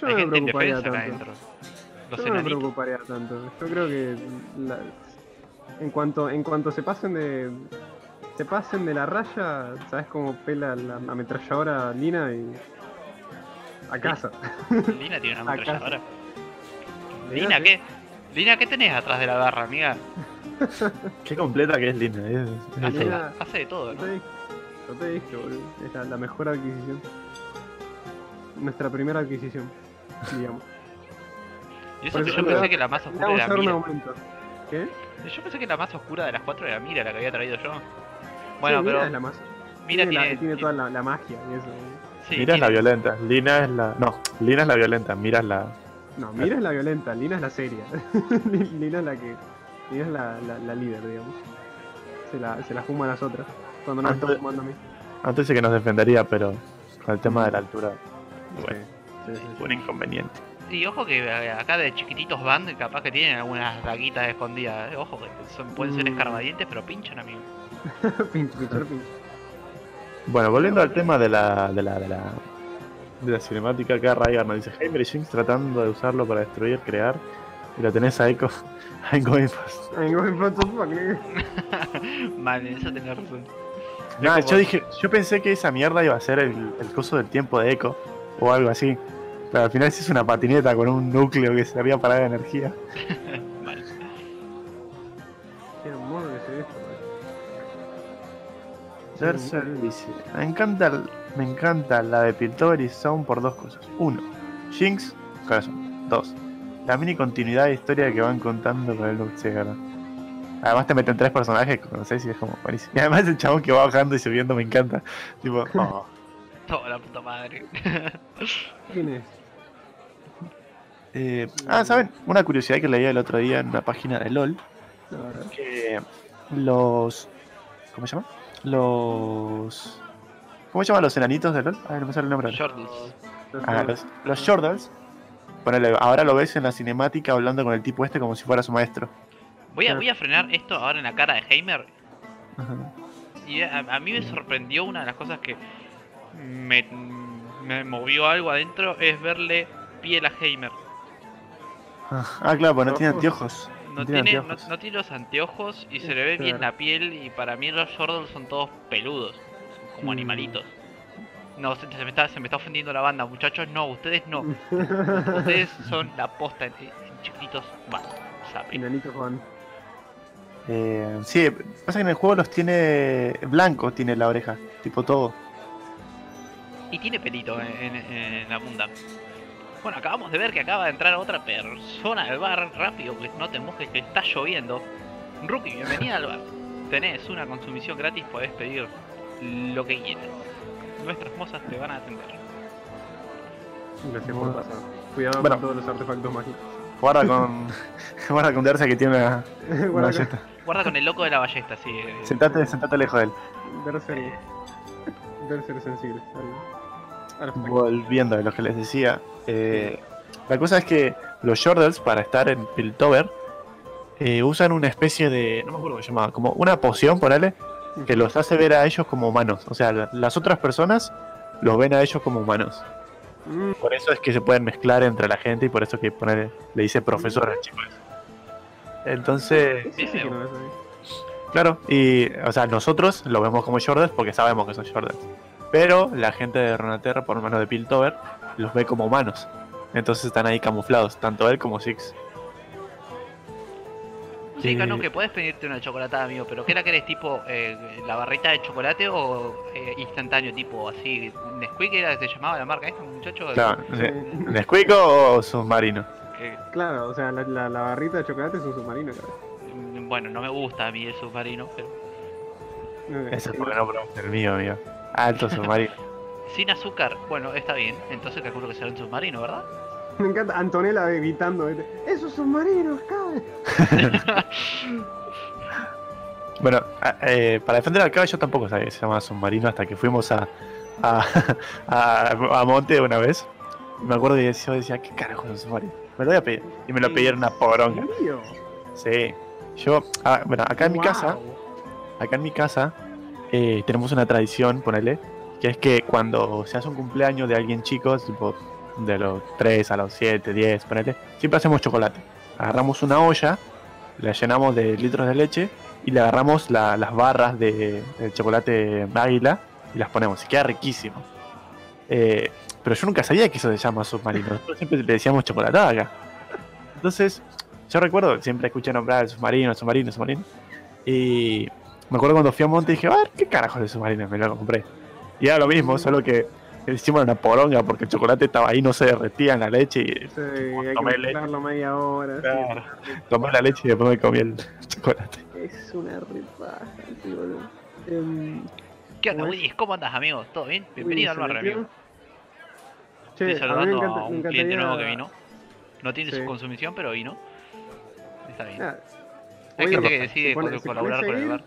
Yo hay no me gente preocuparía indefensa acá tanto. adentro. Los Yo no me preocuparía tanto. Yo creo que la- en cuanto en cuanto se pasen de se pasen de la raya, sabes cómo pela la ametralladora Lina y a casa. Lina tiene una ametralladora. Lina. ¿qué? Lina, ¿qué tenés atrás de la barra, amiga? Qué completa que es Lina. es- es de Hace. Lina. hace de todo, Yo ¿no? te dije, yo te dije, boludo. Es la, la mejor adquisición. Nuestra primera adquisición, digamos. Y eso Por que eso yo pensé que la más oscura era Mira. ¿Qué? Yo pensé que la más oscura de las cuatro era Mira, la que había traído yo. Bueno, Sí, pero Mira es la más. Mira tiene, tiene, la- tiene toda la, la magia y eso. sí, Mira es la violenta, Lina es la. No, Lina es la violenta, Mira es la. No, Mira es la violenta, Lina es la seria. Lina es la que. Lina es la, la, la líder, digamos. Se la, se la fuma a las otras. Cuando no Ah, me fumando a mí. Antes dice que nos defendería, pero con el tema de la altura, bueno, Sí, sí, sí, un inconveniente. Y ojo que eh, acá de chiquititos van, capaz que tienen algunas daguitas escondidas. eh. Ojo que son, pueden ser Mm. escarbadientes, pero pinchan, amigo. pinche, pinche. Bueno, volviendo al tema de la, de la, de la, de la cinemática, acá Rygar nos dice Heimer y Jinx tratando de usarlo para destruir, crear, y lo tenés a Echo en Going Fast. I'm going nigga. Vale, eso tenés razón. Nah, yo dije, yo pensé que esa mierda iba a ser el, el coso del tiempo de Echo, o algo así. Pero al final sí es una patineta con un núcleo que servía para dar energía. Tercer dice, me encanta, el- me encanta la de Piltover y Sound por dos cosas. Uno, Jinx, corazón. Dos, la mini continuidad de historia que van contando con el boxeador. Además te meten tres personajes que conoces y es como buenísimo. Y además el chabón que va bajando y subiendo me encanta. Tipo, oh. Toda la puta madre. ¿Quién es? Eh, ah, ¿saben? Una curiosidad que leía el otro día en una página de LOL. Que los... ¿Cómo se llama? Los... ¿Cómo se llaman los enanitos de LOL? Ay, no me sale el nombre. ahora. Shortles. Ah, los, los Shordals. Ponele, ahora lo ves en la cinemática hablando con el tipo este como si fuera su maestro. Voy a, voy a frenar esto ahora en la cara de Heimer. Ajá. Y a, a mí me sorprendió una de las cosas que me, me movió algo adentro es verle piel a Heimer. Ah, claro, pues no tiene Ojos. anteojos. No tiene tiene, no, no tiene los anteojos y se le ve bien la piel y para mí los Shordles son todos peludos, son como Mm. animalitos. No, se, se me está, se me está ofendiendo la banda, muchachos, no, ustedes no. Ustedes son la posta, en, en chiquititos, va, sabe. Enanito Juan. Eh, sí, pasa que en el juego los tiene blancos, tiene la oreja, tipo todo. Y tiene pelito en, en- en la punta. Bueno, acabamos de ver que acaba de entrar otra persona al bar rápido, que no te mojes que está lloviendo. Rookie, bienvenida al bar. Tenés una consumición gratis, podés pedir lo que quieras. Nuestras mozas te van a atender. Gracias por pasar. Cuidado Bueno. con todos los artefactos mágicos. Guarda con. guarda con Dersa que tiene una, una Guarda ballesta. Guarda con el loco de la ballesta, sí. eh, Sentate, sentate lejos de él. Berser. Berser sensible. Al- Volviendo a lo que les decía. eh, la cosa es que los Shordals, para estar en Piltover, eh, usan una especie de. No me acuerdo cómo se llamaba. Como una poción, ponele. Que los hace ver a ellos como humanos. O sea, la- las otras personas los ven a ellos como humanos. Mm, Por eso es que se pueden mezclar entre la gente y por eso que poner, le dice profesor al chico. Entonces, sí claro, y o sea, nosotros lo vemos como Jordans porque sabemos que son Jordans. Pero la gente de Ronaterra, por lo menos de Piltover, los ve como humanos. Entonces están ahí camuflados, tanto él como Six. Sí, Cano, Eh, que puedes pedirte una chocolatada, amigo, pero ¿qué la querés? ¿Tipo eh, la barrita de chocolate o eh, instantáneo? Tipo así, Nesquik era que se llamaba la marca esta, muchacho. Claro, Sí. ¿Nesquik o submarino? Claro, o sea, la, la, la barrita de chocolate es un submarino, claro. mm, bueno, no me gusta a mí el submarino, pero Eso es porque no probamos el mío, amigo. Alto submarino. sin azúcar, bueno, está bien. Entonces calculo que será un submarino, ¿verdad? Me encanta Antonella evitando. ¿viste? ¡Esos submarinos, cabrón! Bueno, eh, para defender al cabo yo tampoco sabía que se llamaba submarino hasta que fuimos a, a, a, a Monte una vez. Me acuerdo que yo decía, ¿qué carajo es un submarino? Me lo voy a pedir. Y me lo pidieron una poronga. Sí. Yo, ah, bueno, acá en mi casa, acá en mi casa, eh, tenemos una tradición, ponele, que es que cuando se hace un cumpleaños de alguien chico, tipo de los 3 a los 7, 10, ponele, siempre hacemos chocolate. Agarramos una olla, la llenamos de litros de leche y le agarramos la- las barras de, del chocolate águila y las ponemos. Y queda riquísimo. Eh, pero yo nunca sabía que eso se llama submarino. Siempre le decíamos chocolatada acá. Entonces, yo recuerdo, siempre escuché nombrar el submarino, submarino, submarino. Y me acuerdo cuando fui a Monte y dije, ah, ¿qué carajo es el submarino? Me lo compré. Y era lo mismo, solo que era una poronga porque el chocolate estaba ahí, no se derretía en la leche y Sí, hay Tomé que leche. media hora. Claro. tomé la leche y después me comí el chocolate. ripa- Es una ripaja, sí, boludo. Em, ¿Qué onda. Willy? ¿Cómo andas, amigo? ¿Todo bien? Bienvenido al barrio, amigo. Che, Estoy a saludando encanta- a me un cliente nuevo que vino. No tiene Sí. su consumición, pero vino. Está bien. Ah, Hay oye, gente que decide colaborar con el bar.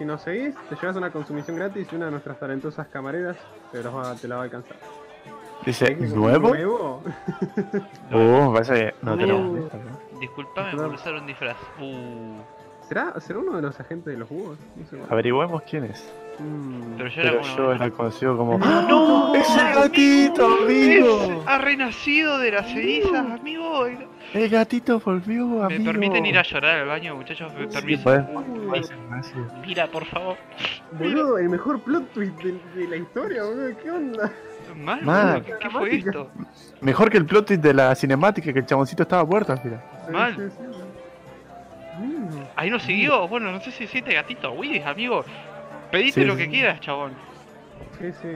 Si nos seguís, te llevas una consumición gratis y una de nuestras talentosas camareras te, los va, te la va a alcanzar. Dice. ¿nuevo? ¿Nuevo? Uh, parece que no Uh. tenemos. Disculpame Perdón. por usar un disfraz. Uh, ¿Será, ¿Será uno de los agentes de los búhos? No sé. Averigüemos quién es. Mm. pero yo era Pero como. yo era conocido como. ¡No! ¡Es el gatito, amigo! Es- ha renacido de las cenizas, amigo. El gatito volvió, ¿Me amigo. permiten ir a llorar al baño, muchachos? ¿Me Sí, permiten? Ignacio. Mira, por favor. Boludo, el mejor plot twist de, de la historia, boludo. ¿Qué onda? Mal, Mal. boludo, ¿qué, qué fue esto? Mejor que el plot twist de la cinemática que el chaboncito estaba muerto al final. Sí, Mal. sí, sí. Mm. Ahí nos siguió. Bueno, no sé si siente gatito. Willy, amigo. Pedite Sí, lo sí. que quieras, chabón. Sí, sí.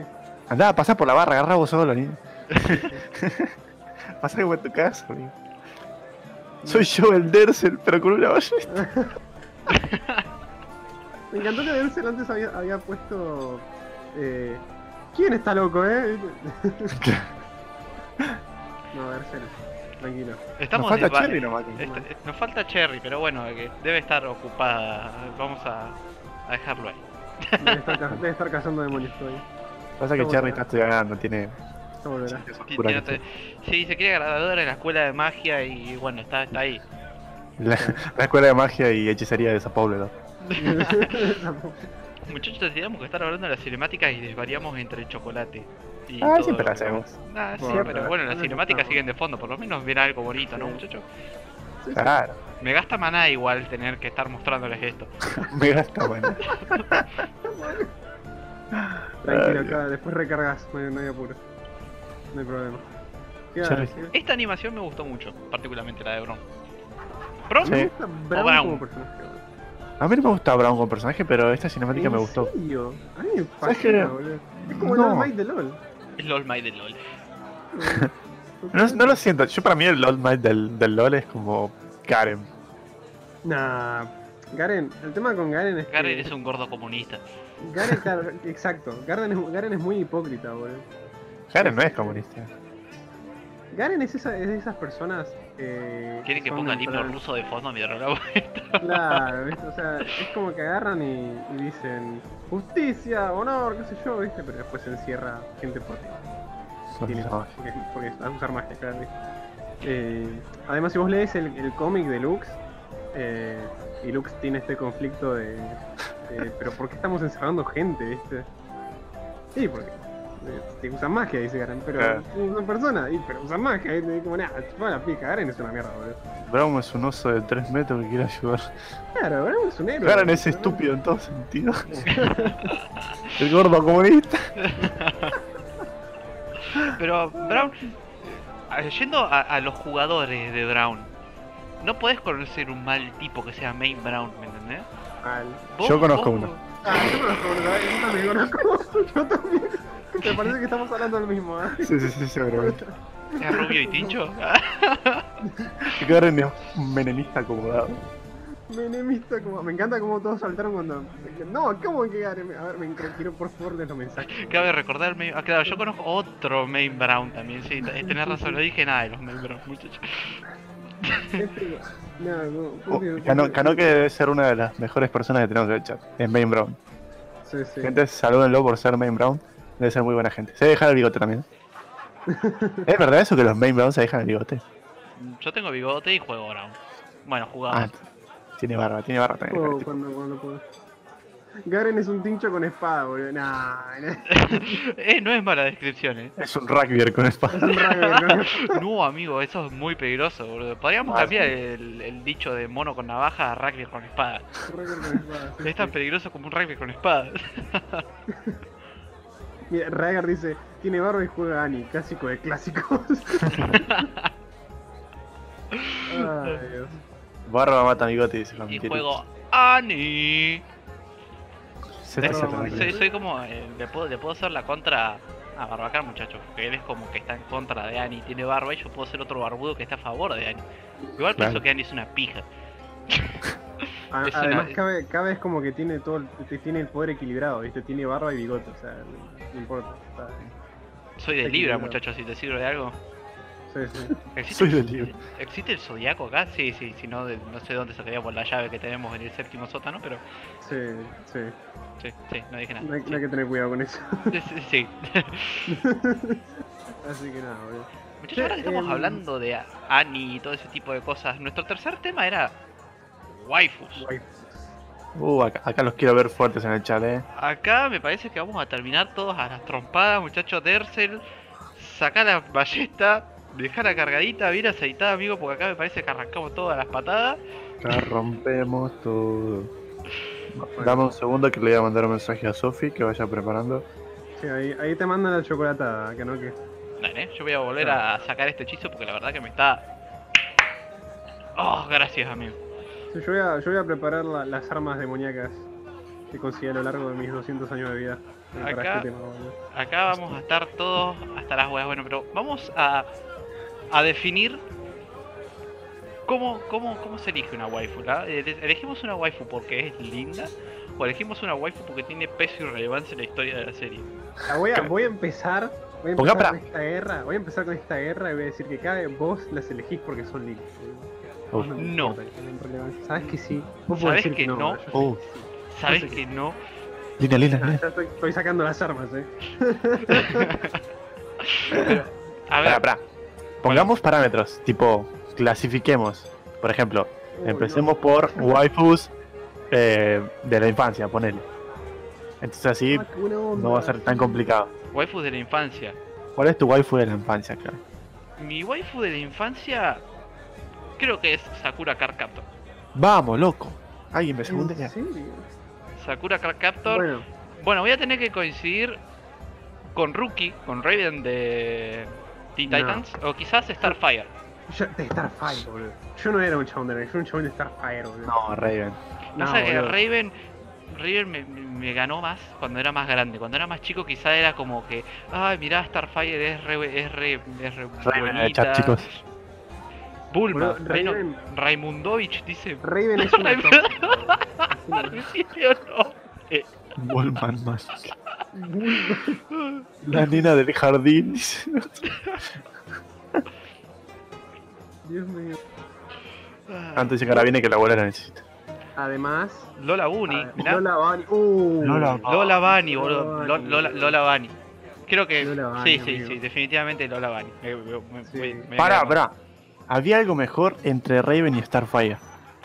Andá, pasá por la barra, agarrá vos solo, ni. pasá como en tu casa, amigo. Soy yo el Derzel, pero con una ballesta. Me encantó que Denzel antes había, había puesto. Eh, ¿Quién está loco, eh? no, Denzel, tranquilo. Estamos Nos falta Cherry nomás. Este- nos falta Cherry, pero bueno, que debe estar ocupada. Vamos a, a dejarlo ahí. Debe estar, debe estar cazando demonios todavía. Pasa que Cherry está estudiando, tiene. Ya volverá. Sí, oscura tiene que otra- sí, se quiere graduar en la escuela de magia y bueno, está, está ahí. La, la escuela de magia y hechicería de Sao Paulo, ¿no? Muchachos, decidimos que estar hablando de la cinemática y desvariamos entre el chocolate. Y Ah, todo siempre lo que- hacemos. Ah, sí, Bueno, pero bueno, las no cinemáticas siguen de fondo, por lo menos ven algo bonito, ¿no, Sí. muchachos? Claro, Me gasta maná igual tener que estar mostrándoles esto. me gasta, bueno. Tranquilo, Ay, acá después recargas, no hay, no hay apuro. No hay problema. Esta animación me gustó mucho, particularmente la de Bron. ¿Bron? Sí. Me gusta Brown, Brown. como personaje. boludo. A mí no me gusta Brown como personaje, pero esta cinemática me ¿En gustó. serio? A mí me ¿Sabes fascina, qué? boludo. Es como No. el All Might de LOL. El LOL My de LOL. No, no lo siento, yo para mí el Old Might del, del LOL es como Karen. Nah, Garen, el tema con Garen es Garen que... es un gordo comunista. Garen, claro, exacto. Garen es, Garen es muy hipócrita, boludo. Karen no es comunista. Garen es, esa, es de esas personas eh, Quieren que ponga el himno ruso de fondo mientras lo hago. Claro, ¿viste? O sea, es como que agarran y, y dicen justicia, honor, qué sé yo, ¿viste? Pero después se encierra gente por los- porque, porque es a usar magia, claro. ¿viste? Eh, además, si vos lees el, el cómic de Lux, eh, y Lux tiene este conflicto de, de, Pero ¿por qué estamos encerrando gente, viste? Sí, porque te usan magia, dice Garen, pero Claro. son personas, y, pero usan magia, y como nada, chupa la pica, Garen es una mierda, boludo. Brown es un oso de 3 metros que quiere ayudar. Claro, Garen es un héroe. Karen es estúpido en todo sentido. el gordo comunista. Pero Brown, eh, yendo a, a los jugadores de Brown, no podés conocer un mal tipo que sea Main Brown, ¿me entendés? Mal. Vos- Yo conozco vos- uno. Ah, yo conozco, ¿verdad? Yo también conozco. Yo también. Me parece que estamos hablando del mismo, ¿eh? Sí, sí, sí, seguramente. ¿Es rubio y tincho? Karen es menemista acomodado. Menemista, como. Me encanta cómo todos saltaron cuando. No, ¿cómo que Garen? A ver, me quiero por favor leer los mensajes. Cabe recordar, el Main- ah, claro, yo conozco otro Main Brown también, sí, t- tenés razón, no dije nada de los Main Brown, muchachos. No, no, Oh. Cano, Cano que debe ser una de las mejores personas que tenemos en el chat. Es Main Brown. Sí, sí. Gente, salúdenlo por ser Main Brown. Debe ser muy buena gente. Se deja el bigote también. ¿Es verdad eso que los Main Brown se dejan el bigote? Yo tengo bigote y juego Brown. Bueno, jugaba. Ah, tiene barba, tiene barba también. Tipo. cuando, cuando puedo. Garen es un tincho con espada, boludo. Nah, nah. eh, no es mala descripción, eh. Es un rugbyer con Es espada. un rayo, ¿no? No, amigo, eso es muy peligroso, boludo. Podríamos Ah, cambiar el, el dicho de mono con navaja a rugby con espada. Con espada, sí, Es tan sí. peligroso como un rugby con espada. Mira, Ragar dice, tiene barba y juega Ani, clásico de clásicos. Ay, Dios. Barba mata bigote, dice Juan y juego Ani. Mata terrible. Soy, soy como. eh, le, puedo, le puedo hacer la contra a barbacar, muchachos. Porque él es como que está en contra de Annie, tiene barba y yo puedo ser otro barbudo que está a favor de Annie. Igual pienso que Annie es una pija. A- Es una- Además, cabe, cabe es como que tiene todo el, tiene el poder equilibrado, ¿viste? Tiene barba y bigote, o sea, no importa. está- Soy de Libra, muchachos, si te sirve de algo. Sí, sí. ¿Existe, Soy de el- Libra. ¿Existe el zodiaco acá? Sí, sí, si no, de- no sé dónde sacaríamos la llave que tenemos en el séptimo sótano, pero Sí, sí. sí, sí, no dije nada. No hay, no hay que tener cuidado con eso. Sí, sí, sí. Así que nada, boludo. Muchachos, ahora que estamos em, hablando de Annie y todo ese tipo de cosas, nuestro tercer tema era waifus. Uh, acá, acá los quiero ver fuertes en el chat, eh. Acá me parece que vamos a terminar todos a las trompadas, muchachos. Dersel, saca la ballesta, dejarla cargadita, bien aceitada, amigo, porque acá me parece que arrancamos todas las patadas. Acá rompemos todo. Dame un segundo que le voy a mandar un mensaje a Sofi que vaya preparando. Sí, ahí, ahí te mandan la chocolatada, que no que. Dale, yo voy a volver a sacar este hechizo porque la verdad que me está. Oh, gracias, amigo. Yo, voy a, yo voy a preparar la- las armas demoníacas que conseguí a lo largo de mis 200 años de vida. Acá- este tema. Acá vamos a estar todos hasta las huevas. Bueno, pero vamos a, a definir cómo, cómo, cómo se elige una waifu. ¿la? Ele- ¿Elegimos una waifu porque es linda? ¿O elegimos una waifu porque tiene peso y relevancia en la historia de la serie? Ah, voy, a, voy a empezar. Voy a empezar con esta guerra. Voy a empezar con esta guerra y voy a decir que cada vez vos las elegís porque son lindas. Oh. No. Sabes que sí. Vos podés ¿Sabés decir que no? Oh. ¿Sabes sé que- que no? Lina, Lina, Lina. ya estoy, estoy sacando las armas, eh. A ver, Pará, pará. Pongamos parámetros, tipo, clasifiquemos. Por ejemplo, empecemos no. por waifus eh, de la infancia, ponele. Entonces así Ah, no va a ser tan complicado. waifus de la infancia. ¿Cuál es tu waifu de la infancia, claro? Mi waifu de la infancia creo que es Sakura Card Captor. Vamos, loco. Alguien me ¿En segunda serio? Sakura Card Captor. Bueno. Bueno, voy a tener que coincidir con Rookie, con Raven de Teen No. Titans, o quizás Starfire. yo, de Starfire, boludo. Yo no era un chabón de yo era un chabón de Starfire, boludo. No, Raven. No, que. Raven, Raven me, ganó más cuando era más grande. Cuando era más chico quizá era como que, ay, mirá, Starfire es re, es re, es re Raven bonita". chat, chicos. Bulma, Reino- Raven- Raimundovich dice, Raven es una Raven- tóxica. ¿Sí o no? Volman más. La nena del jardín. dice. Dios mío. Antes de que ahora viene que la abuela la necesita. Además, Lola Bunny, ah, mirá. Lola Bunny. Uh, Lola- Lola Bunny, Lola boludo. Lo- Bunny. Lola, Lola Bunny. Creo que. Lola Bunny, sí, sí, amigo. sí, definitivamente Lola Bunny. Me- me- me- Sí. me- me Pará, pará. Había algo mejor entre Raven y Starfire.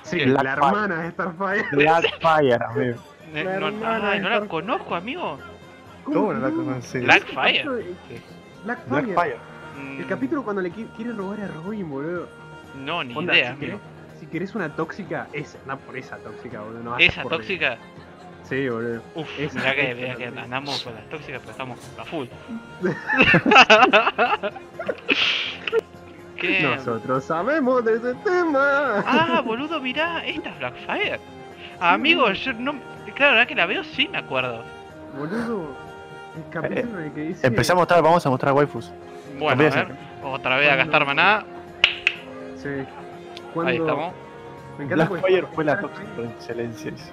Sí, Black la Fire. hermana de Starfire. Blackfire, amigo. Eh, La no, hermana ay, de no la conozco, amigo. ¿Cómo no la conoces? Blackfire. Blackfire. Blackfire. Mm, El capítulo cuando le qui- quiere robar a Robin, boludo. No, ni Onda, idea, si, querés, amigo. si querés una tóxica, esa, no por esa tóxica, boludo. No Esa tóxica. Sí, boludo. Uf, Esa- mirá que, mirá que tóxica. andamos con las tóxicas, pero estamos a full. ¿Qué? Nosotros sabemos de ese tema. Ah, boludo, mirá, esta es Blackfire. Amigo, yo no. Claro, ahora que la veo, sí me acuerdo. Boludo. El capítulo en el que dice. Empezamos a mostrar, vamos a mostrar waifus. Bueno, a Empieza. ver, otra vez a gastar maná. Sí. Cuando, Ahí estamos. Me encanta Blackfire fue la por excelencia. dice.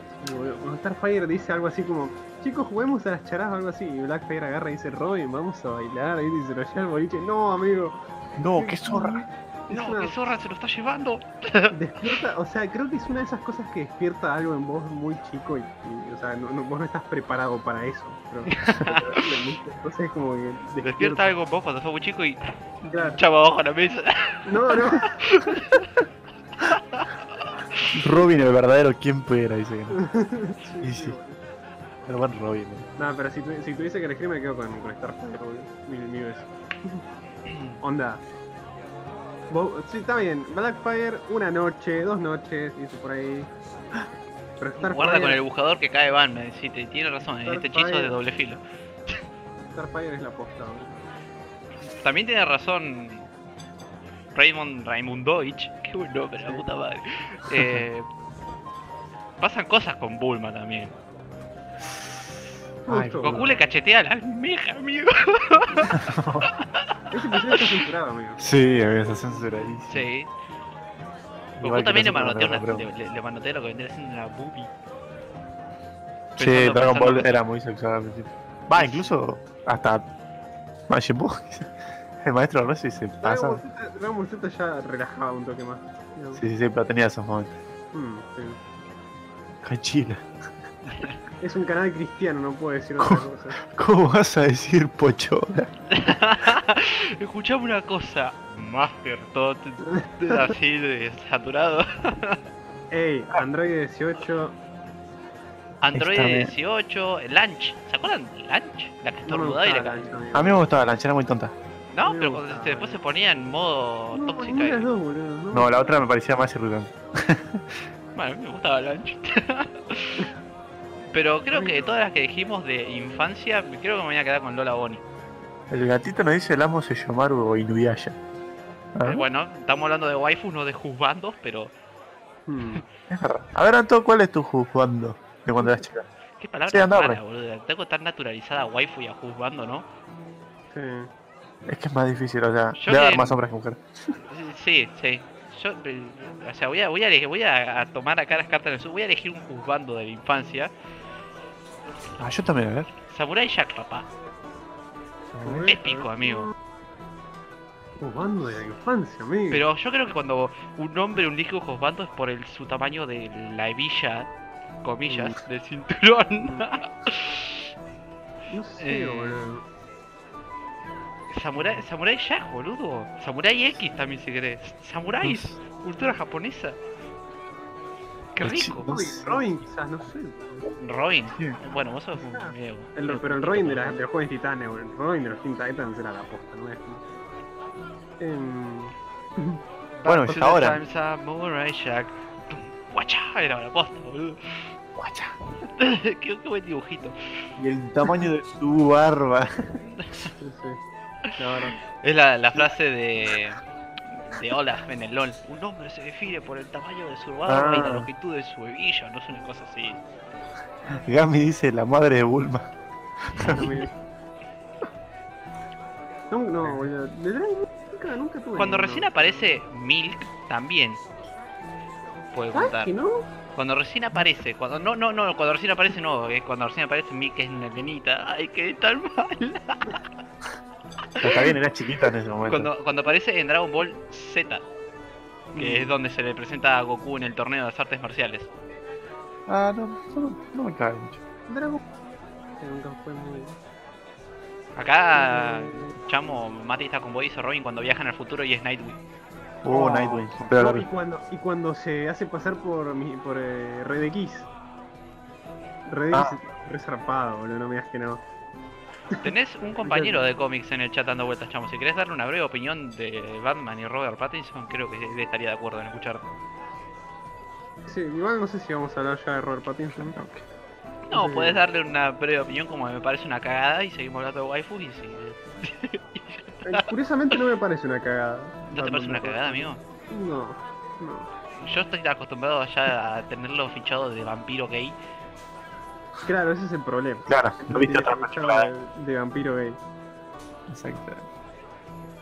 Cuando Starfire dice algo así como, chicos, juguemos a las charadas o algo así, y Blackfire agarra y dice, Robin, vamos a bailar, y lo lleva boliche, no, amigo. No, qué zorra. No, una- qué zorra se lo está llevando. Despierta, o sea, creo que es una de esas cosas que despierta algo en vos muy chico y, y, o sea, no, no- vos no estás preparado para eso. Pero, entonces es como que Despierta algo en vos cuando sos muy chico y Claro. chava abajo la mesa. No, no. Robin, el verdadero, ¿quién pudiera? Dice que no. Sí, Y sí, sí. boludo. El buen Robin. eh. No, pero si, tu- si tuviese que elegir me quedo con, con Starfire, boludo. Mil, mil veces. Onda. Vos- sí, está bien. Blackfire, una noche, dos noches, dice por ahí. Pero Starfire, Guarda con el buscador que cae Van, me te- tiene razón, en este hechizo es de doble filo. Starfire es la posta. También tiene razón Raymond Raimundovich, qué buen nombre, la puta madre. Eh, pasan cosas con Bulma también. Goku le cachetea a la almeja, amigo. Ese episodio está censurado, amigo. Sí, amigo, está censuradísimo. Sí. Goku también le puede una, le, le- manotea lo que vendría siendo una boobie. Sí, Dragon Ball era muy sexual al principio. Va, incluso hasta Majin Buu. El maestro Rossi se pasa. Dragon Ball Z ya relajaba un toque más. Sí, sí, sí, pero tenía esos momentos. Mm, sí. Cachila. Es un canal cristiano, no puedo decir otra cosa. ¿Cómo vas a decir pochora? Escuchame una cosa, Master Tot, así de saturado. Ey, Android 18. Android Está bien. 18, Lunch, ¿se acuerdan? Lunch, la que No estornudaba y gustaba le la amigo. A mí me gustaba, la ancha era muy tonta. No, me pero cuando se- después se ponía en modo No, tóxica. ninguna de las y- dos, boludo. No, la otra me parecía más irritante. Bueno, a mí me gustaba Lunch. Pero creo que de todas las que dijimos de infancia, creo que me voy a quedar con Lola Bonnie. El gatito nos dice el amo Seyomaru o Inuyasha. Ah, Eh, bueno, estamos hablando de waifus, no de juzbandos, pero Hmm. es verdad. A ver, Anto, ¿cuál es tu juzgando de cuando eras chica? qué palabra Sí, boludo. Tengo tan naturalizada a waifu y a juzbando, ¿no? Sí. Es que es más difícil, o sea, Yo debe haber que- más hombres que mujeres. Sí, sí. Yo, eh, o sea, voy a, voy a, elegir- voy a, a tomar acá las cartas en el sur. Voy a elegir un juzgando de la infancia. Ah, yo también, a ver. Samurai Jack, papá. Épico, amigo. Jugando de la infancia, amigo. Pero yo creo que cuando un hombre un líquido juzgando es por el, su tamaño de la hebilla, comillas, del cinturón. No sé, Eh, boludo. Samurai, Samurai Jack, boludo. Samurai X también si querés. Samurai, cultura japonesa. Qué rico. no Robin. Robin quizás, no sé. Robin. Sí. Bueno, vos sos un Ah, El- pero el Robin de, la- de los jóvenes titanes. El Robin de los Teen Titans era la posta, ¿no es? Em, Bueno, the ahora. Jack. Guacha, era la posta, boludo. Guacha. qué, qué buen dibujito. Y el tamaño de su barba. sí, sí. La verdad. Es la, la frase de. De Olaf en el LOL. Un hombre se define por el tamaño de su barba y la Ah. longitud de su hebilla, no es una cosa así. Gami dice la madre de Bulma. No, no, boludo. De nunca, nunca tuve. Cuando recién aparece Milk, también puede ¿Ah, contar. que no? Cuando recién aparece, cuando no, no, no, cuando recién aparece no, es cuando recién aparece Milk que es una nenita. Ay, qué tan mal. Pero está bien, era chiquita en ese momento. Cuando, cuando aparece en Dragon Ball Z, que es donde se le presenta a Goku en el torneo de las artes marciales. Ah, no, no, no me cae mucho. Dragon nunca fue muy. Acá, Chamo, Mati está con vos y Robin cuando viajan al futuro y es Nightwing. Uh, Oh. Nightwing. Pero No, la y, cuando, y cuando se hace pasar por mi, por eh, Red X. Red Ah. X es resarpado, boludo, no me digas que no. Tenés un compañero de cómics en el chat dando vueltas, Chamo. Si querés darle una breve opinión de Batman y Robert Pattinson, creo que estaría de acuerdo en escucharte. Sí, igual no sé si vamos a hablar ya de Robert Pattinson. No, Sí. podés darle una breve opinión como me parece una cagada y seguimos hablando de waifus y si... Eh, Curiosamente no me parece una cagada. ¿No te parece una cagada, amigo? No, no. Yo estoy acostumbrado ya a tenerlo fichado de vampiro gay. Claro, ese es el problema. Claro, no viste otra película. de, vampiro gay. Exacto.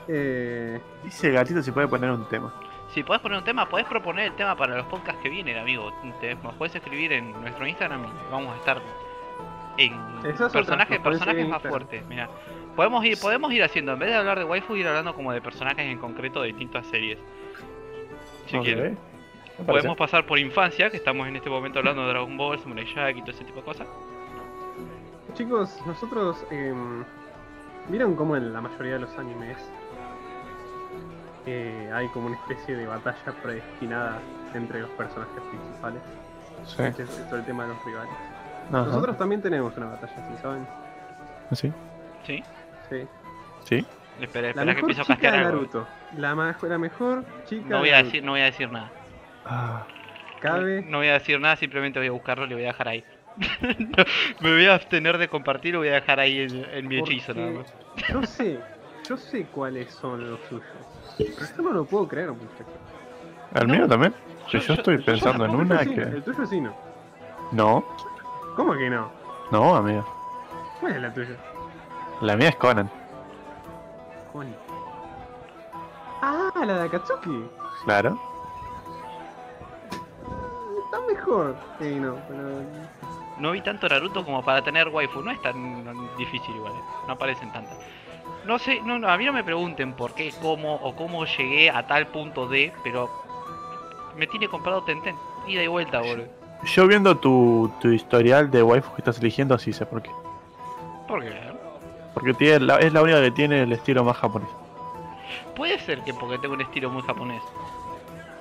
Eh, Dice el gatito si puede poner un tema. Si podés poner un tema, podés proponer el tema para los podcasts que vienen, amigo. Te, nos podés escribir en nuestro Instagram y vamos a estar en personajes, personajes más fuertes. Mira, podemos ir, podemos ir haciendo, en vez de hablar de waifu, ir hablando como de personajes en concreto de distintas series. Si Ok. quieren. Podemos pasar por infancia, que estamos en este momento hablando de Dragon Ball, Samurai Jack y todo ese tipo de cosas. chicos, nosotros. em, ¿Vieron cómo en la mayoría de los animes eh, hay como una especie de batalla predestinada entre los personajes principales? Sí. Que es todo el tema de los rivales. Ajá. Nosotros también tenemos una batalla, ¿sí saben? ¿Sí? ¿Sí? Sí. ¿Sí? Espera, La espera que empiezo a castear. Naruto. La, la mejor chica No voy a decir, no voy a decir nada. Ah, Cabe. No voy a decir nada, simplemente voy a buscarlo y lo voy a dejar ahí. No, me voy a abstener de compartir, lo voy a dejar ahí en, en mi hechizo nada más. Yo sé, yo sé cuáles son los suyos. Pero no lo puedo creer, muchachos. ¿El mío también? Yo- Yo, estoy yo- pensando en una que. El tuyo sí no. No, ¿Cómo que no? no, amigo. ¿Cuál es la tuya? La mía es Conan. Connie. Ah, la de Akatsuki. Claro. Está mejor. Sí, no, pero. No vi tanto Naruto como para tener waifu, no es tan difícil igual, eh. no aparecen tantas. No sé, no, no, a mí no me pregunten por qué, cómo o cómo llegué a tal punto de, pero me tiene comprado Tenten, ida y vuelta, boludo. Yo viendo tu, tu historial de waifu que estás eligiendo, sí sé por qué. ¿Por qué? Porque tiene la- es la única que tiene el estilo más japonés. Puede ser que porque tengo un estilo muy japonés.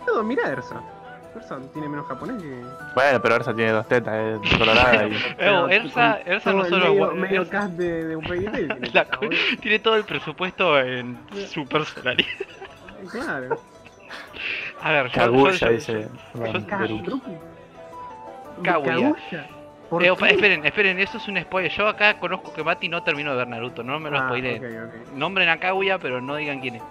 No, mira Ersa. Ersa tiene menos japonés que. Bueno, pero Ersa tiene dos tetas, es colorada y... Ersa, Ersa todo no solo Medio, Ersa- medio cast de, de un tiene La tiene todo el presupuesto en su personalidad. Claro. A ver, Kaguya, dice. Kaguya. Kaguya. ¿Por Eh, esperen, esperen, eso es un spoiler. Yo acá conozco que Mati no terminó de ver Naruto, no me lo Ah, spoileen. ok, ok. Nombren a Kaguya, pero no digan quién es.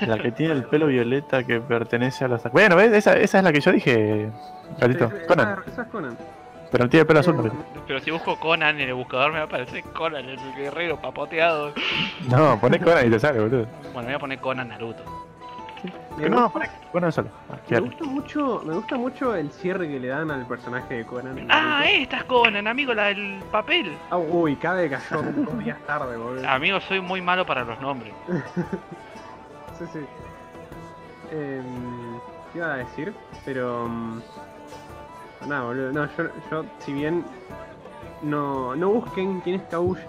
La que tiene el pelo violeta que pertenece a los... Bueno, ¿ves? Esa, esa es la que yo dije, Gatito. Sí, sí, Conan. esa- esa es Conan. Pero tiene el pelo azul. Eh, Gatito. Pero si busco Conan en el buscador me va a aparecer Conan, el guerrero papoteado. No, poné Conan y te sale, boludo. Bueno, voy a poner Conan Naruto. Me no, gusta- Conan solo. Ah, Me quédate. gusta mucho, me gusta mucho el cierre que le dan al personaje de Conan. Ah, esta es Conan, amigo, la del papel. Ah, uy, cabe cayó dos días tarde, boludo. Amigo, soy muy malo para los nombres. Sí, sí. Em, ¿Qué iba a decir? Pero. mm, Nada, boludo. No, yo, yo si bien. No, no busquen quién es Kaguya.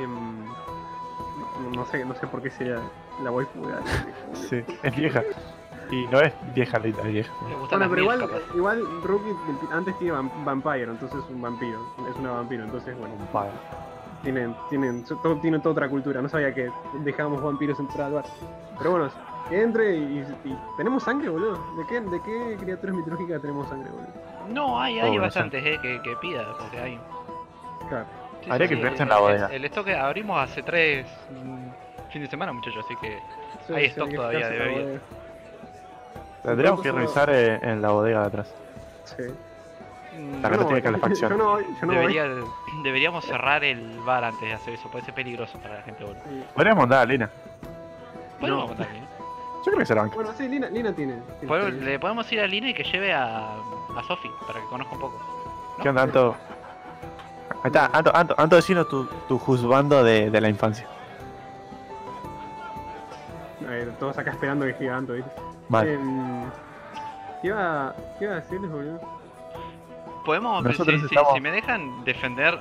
em, no, no sé, no sé por qué sería la waifu de. Sí, es vieja. Y no es vieja, linda, es vieja. Bueno, pero igual, capaz. igual Rookie antes tiene vam- vampiro, entonces es un vampiro, es una vampiro, entonces bueno, Vale. Tienen, tienen, todo, tiene toda otra cultura, no sabía que dejábamos vampiros entrar al bar. Pero bueno, que entre y, y- tenemos sangre, boludo. ¿De qué, ¿De qué criaturas mitológicas tenemos sangre, boludo? No, hay, hay Oh, bastantes, eh, que, que pida, porque hay. Claro. Sí, Habría sí, que verse en la el- bodega. El, stock que abrimos hace tres mm, fin de semana, muchachos, así que. Sí, Hay sí, stock que todavía de la bebida. bodega. Tendríamos que revisar eh, en la bodega de atrás. Sí. La no tiene calefacción. Yo no voy, yo no voy. debería, deberíamos cerrar el bar antes de hacer eso, puede ser peligroso para la gente, boludo. Sí. Podríamos mandar a Lina. Podemos No. mandar, ¿eh? Yo creo que se la banca. Bueno, sí, Lina, Lina tiene. tiene Podemos- experiencia. le podemos ir a Lina y que lleve a, a Sofi para que conozca un poco. ¿no? ¿Qué onda, Anto? Ahí está, Anto, Anto, Anto decinos tu, tu juzgando de, de la infancia. A ver, todos acá esperando que giganto, ¿viste? Vale. Em, ¿qué, iba, ¿Qué iba a decirles, boludo? Podemos, Nosotros si, si- estamos- si me dejan defender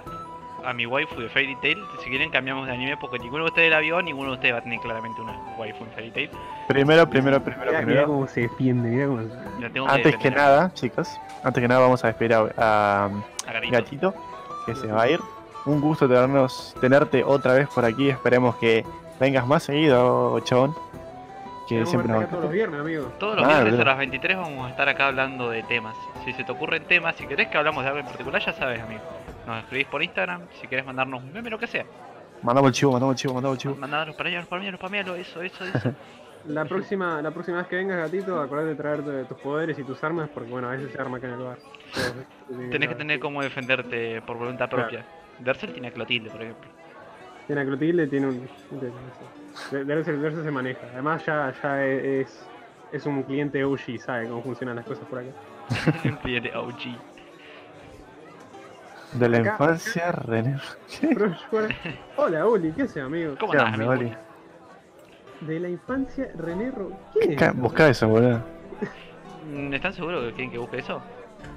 a mi waifu de Fairy Tail, si quieren cambiamos de anime porque ninguno de ustedes la vio, ninguno de ustedes va a tener claramente una waifu en Fairy Tail. Primero, primero, primero, Mira, mira primero. cómo se defiende, mira cómo se... Antes que nada, chicos, antes que nada vamos a despedir a, a. Gatito, que se va a ir. Un gusto tenernos, tenerte otra vez por aquí. Esperemos que vengas más seguido, chabón. Que Tenemos siempre nos todos los viernes, amigo. Todos los Ah, viernes a las 23 vamos a estar acá hablando de temas. Si se te ocurren temas, si querés que hablamos de algo en particular, ya sabes, amigo. Nos escribís por Instagram, si querés mandarnos un meme, lo que sea. Mandamos el chivo, mandamos el chivo, mandamos el chivo. Mandanos para allá, los palmealos, palmealos, eso, eso, eso. La próxima, la próxima vez que vengas, gatito, acordate de traerte tus poderes y tus armas, porque bueno, a veces se arma acá en el bar. Tenés que tener cómo defenderte por voluntad Claro. propia. Dersel tiene a Clotilde, por ejemplo. Tiene a Clotilde, tiene un... de- de- Derse Derse se maneja. Además ya, ya es, es un cliente OG, sabe cómo funcionan las cosas por acá. Un cliente OG. De la Acá- infancia, René. Yo ahora- Hola, Uli, ¿qué haces, amigo? ¿Cómo ¿Qué andás, onda, amigo? Oli? De la infancia, René Ro... ¿Quién es? Busca, busca eso, boludo. Mm, ¿Están seguros que quieren que busque eso?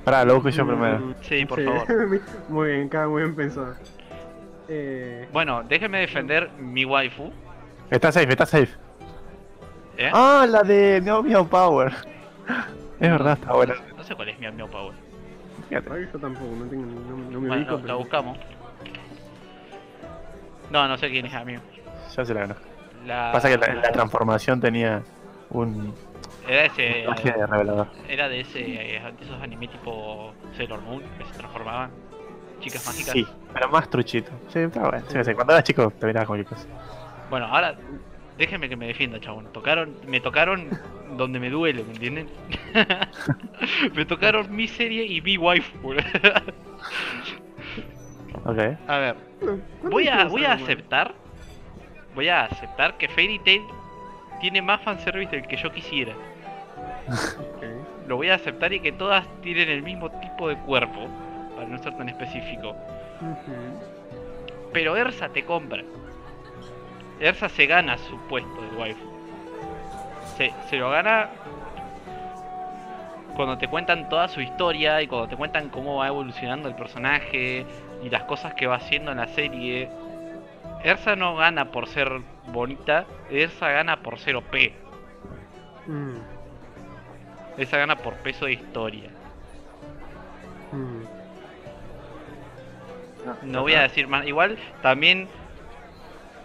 Pará, lo busco yo primero. Mm, Sí, por favor. muy bien, cada muy bien pensado. Eh, Bueno, déjenme defender mi waifu. Está safe, está safe. ¿eh? Ah, la de Neo Meow Power. Es verdad, está buena. No sé cuál es mi Meow Power. Fíjate. ay, yo tampoco, no, tengo, no, no me Bueno, ubico, la buscamos. No, no sé quién es, amigo. Ya se la ganó. La... Pasa que la, la transformación tenía un Era ese. de revelador. Era de ese. eh, de esos anime tipo Sailor Moon que se transformaban. Chicas mágicas. Sí, pero más truchito. Sí, está bueno. Sí, sí, Cuando eras chico te mirabas cualquier cosa. Bueno, ahora déjenme que me defienda, chabón. Tocaron, me tocaron donde me duele, ¿me entienden? me tocaron mi serie y mi wife. boludo. Ok. A ver, ¿Cuándo voy a, voy a aceptar. Voy a aceptar que Fairy Tail tiene más fanservice del que yo quisiera. Lo voy a aceptar y que todas tienen el mismo tipo de cuerpo, para no ser tan específico. Pero Ersa te compra. Ersa se gana su puesto de waifu. Se, se lo gana cuando te cuentan toda su historia y cuando te cuentan cómo va evolucionando el personaje y las cosas que va haciendo en la serie. Ersa no gana por ser bonita, Ersa gana por ser OP. Mm, Ersa gana por peso de historia. mm. No voy a decir más. Igual también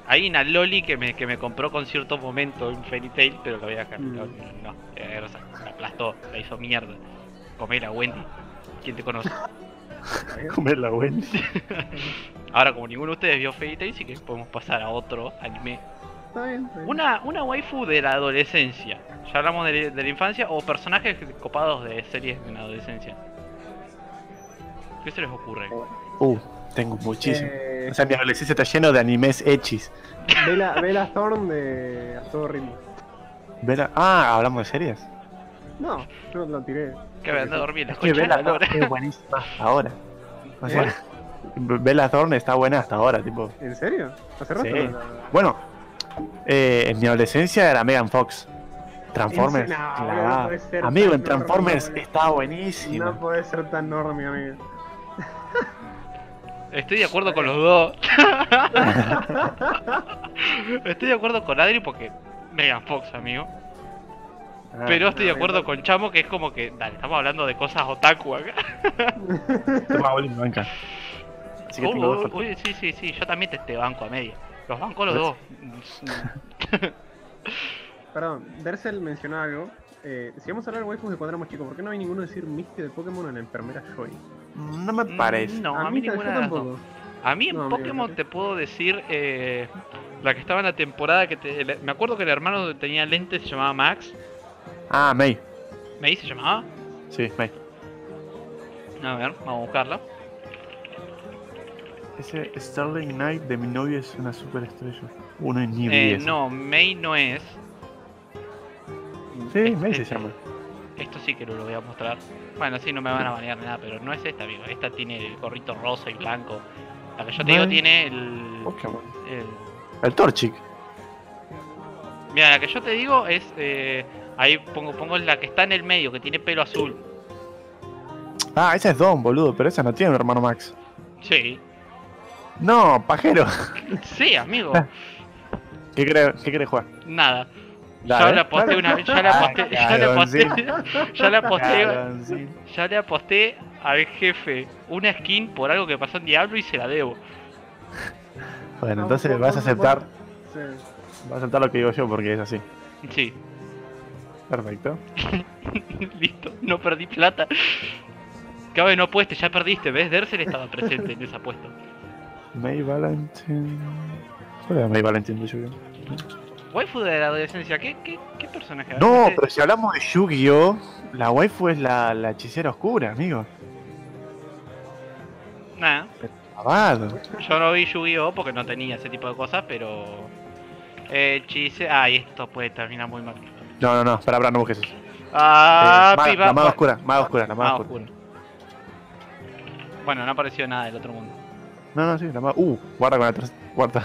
hay una Loli que me, que me compró con cierto momento en Fairy Tail, pero lo voy a dejar. Mm. No, no, eh, o sea, la aplastó, la hizo mierda. Comela, Wendy. ¿Quién te conoce? Comer la Wendy. Ahora, como ninguno de ustedes vio Fairy Tail, sí que podemos pasar a otro anime. Está bien, está bien. Una, una waifu de la adolescencia. Ya hablamos de, de la infancia o personajes copados de series en la adolescencia. ¿Qué se les ocurre? Uh, tengo muchísimo. Eh, O sea, mi adolescencia está lleno de animes hechis. Bella, Bella Thorne de A Todo Ritmo. Bella- Ah, hablamos de series. No, yo lo tiré. Que me anda a dormir la Es buenísima hasta ahora. O sea, Bella Thorne está buena hasta ahora, tipo. ¿En serio? ¿Hace rato? Sí. no Bueno, eh, en mi adolescencia era Megan Fox. Transformers. En se- no, clavada. no puede ser Amigo, en Transformers está buenísimo. No puede ser tan enorme, amigo. Estoy de acuerdo con los dos. estoy de acuerdo con Adri porque Megan Fox, amigo. Ah, Pero estoy de acuerdo no. con Chamo que es como que, dale, estamos hablando de cosas otaku acá. toma, me banca. Así que Uy, tengo dos uy, fotos. uy, sí, sí, sí, yo también te, te banco a media. Los banco los dos. Perdón, Dersel mencionó algo. Eh, si vamos a hablar de waifus de cuando éramos chicos, ¿por qué no hay ninguno decir Misty de Pokémon en la enfermera Joy? No me parece. No, a mí ta- ninguna yo de las dos. tampoco. A mí en No, Pokémon te puedo decir eh, la que estaba en la temporada que te, el- me acuerdo que el hermano que tenía lentes se llamaba Max. Ah, May. ¿Me se llamaba? Sí, May. A ver, vamos a buscarla. Ese Starling Knight de mi novio es una superestrella. Uno en nivel Eh, 10. no, May no es. Sí, Este- May se este- llama. Esto sí que lo voy a mostrar. Bueno, sí, no me van a banear nada, pero no es esta, amigo. Esta tiene el gorrito rosa y blanco. La que yo te digo tiene el, Pokémon. el- El Torchic. Mira, la que yo te digo es. eh, ahí pongo, pongo la que está en el medio, que tiene pelo azul. Ah, esa es Don, boludo, pero esa no tiene un hermano Max. Sí, No, pajero. sí, amigo. ¿Qué crees qué querés jugar? Nada. Dale. ya la posté una vez, ya la Ah, posté, ya la posté, ya la posté, ya le aposté al jefe una skin por algo que pasó en Diablo y se la debo. Bueno, No, entonces vas a aceptar, vas a aceptar lo que digo yo porque es así. Sí, Perfecto. listo, no perdí plata. Cabe, no apueste, ya perdiste, ¿ves? Dersel estaba presente en esa apuesta. May Valentine. ¿Cuál era May Valentine de Yu-Gi-Oh? Waifu de la adolescencia, ¿qué, qué, qué personaje? No, pero si hablamos de Yu-Gi-Oh, la waifu es la, la hechicera oscura, amigo. Nah, yo no vi Yu-Gi-Oh porque no tenía ese tipo de cosas, pero... Eh, chise... Ay, esto puede terminar muy mal. No, no, no, para, para, no busques eso. Ah, Eh, maga- piba, la maga oscura, maga oscura, la maga Maga oscura. oscura. Bueno, no apareció nada del otro mundo. No, no, sí, la maga. Uh, guarda con la tercera. Cuarta.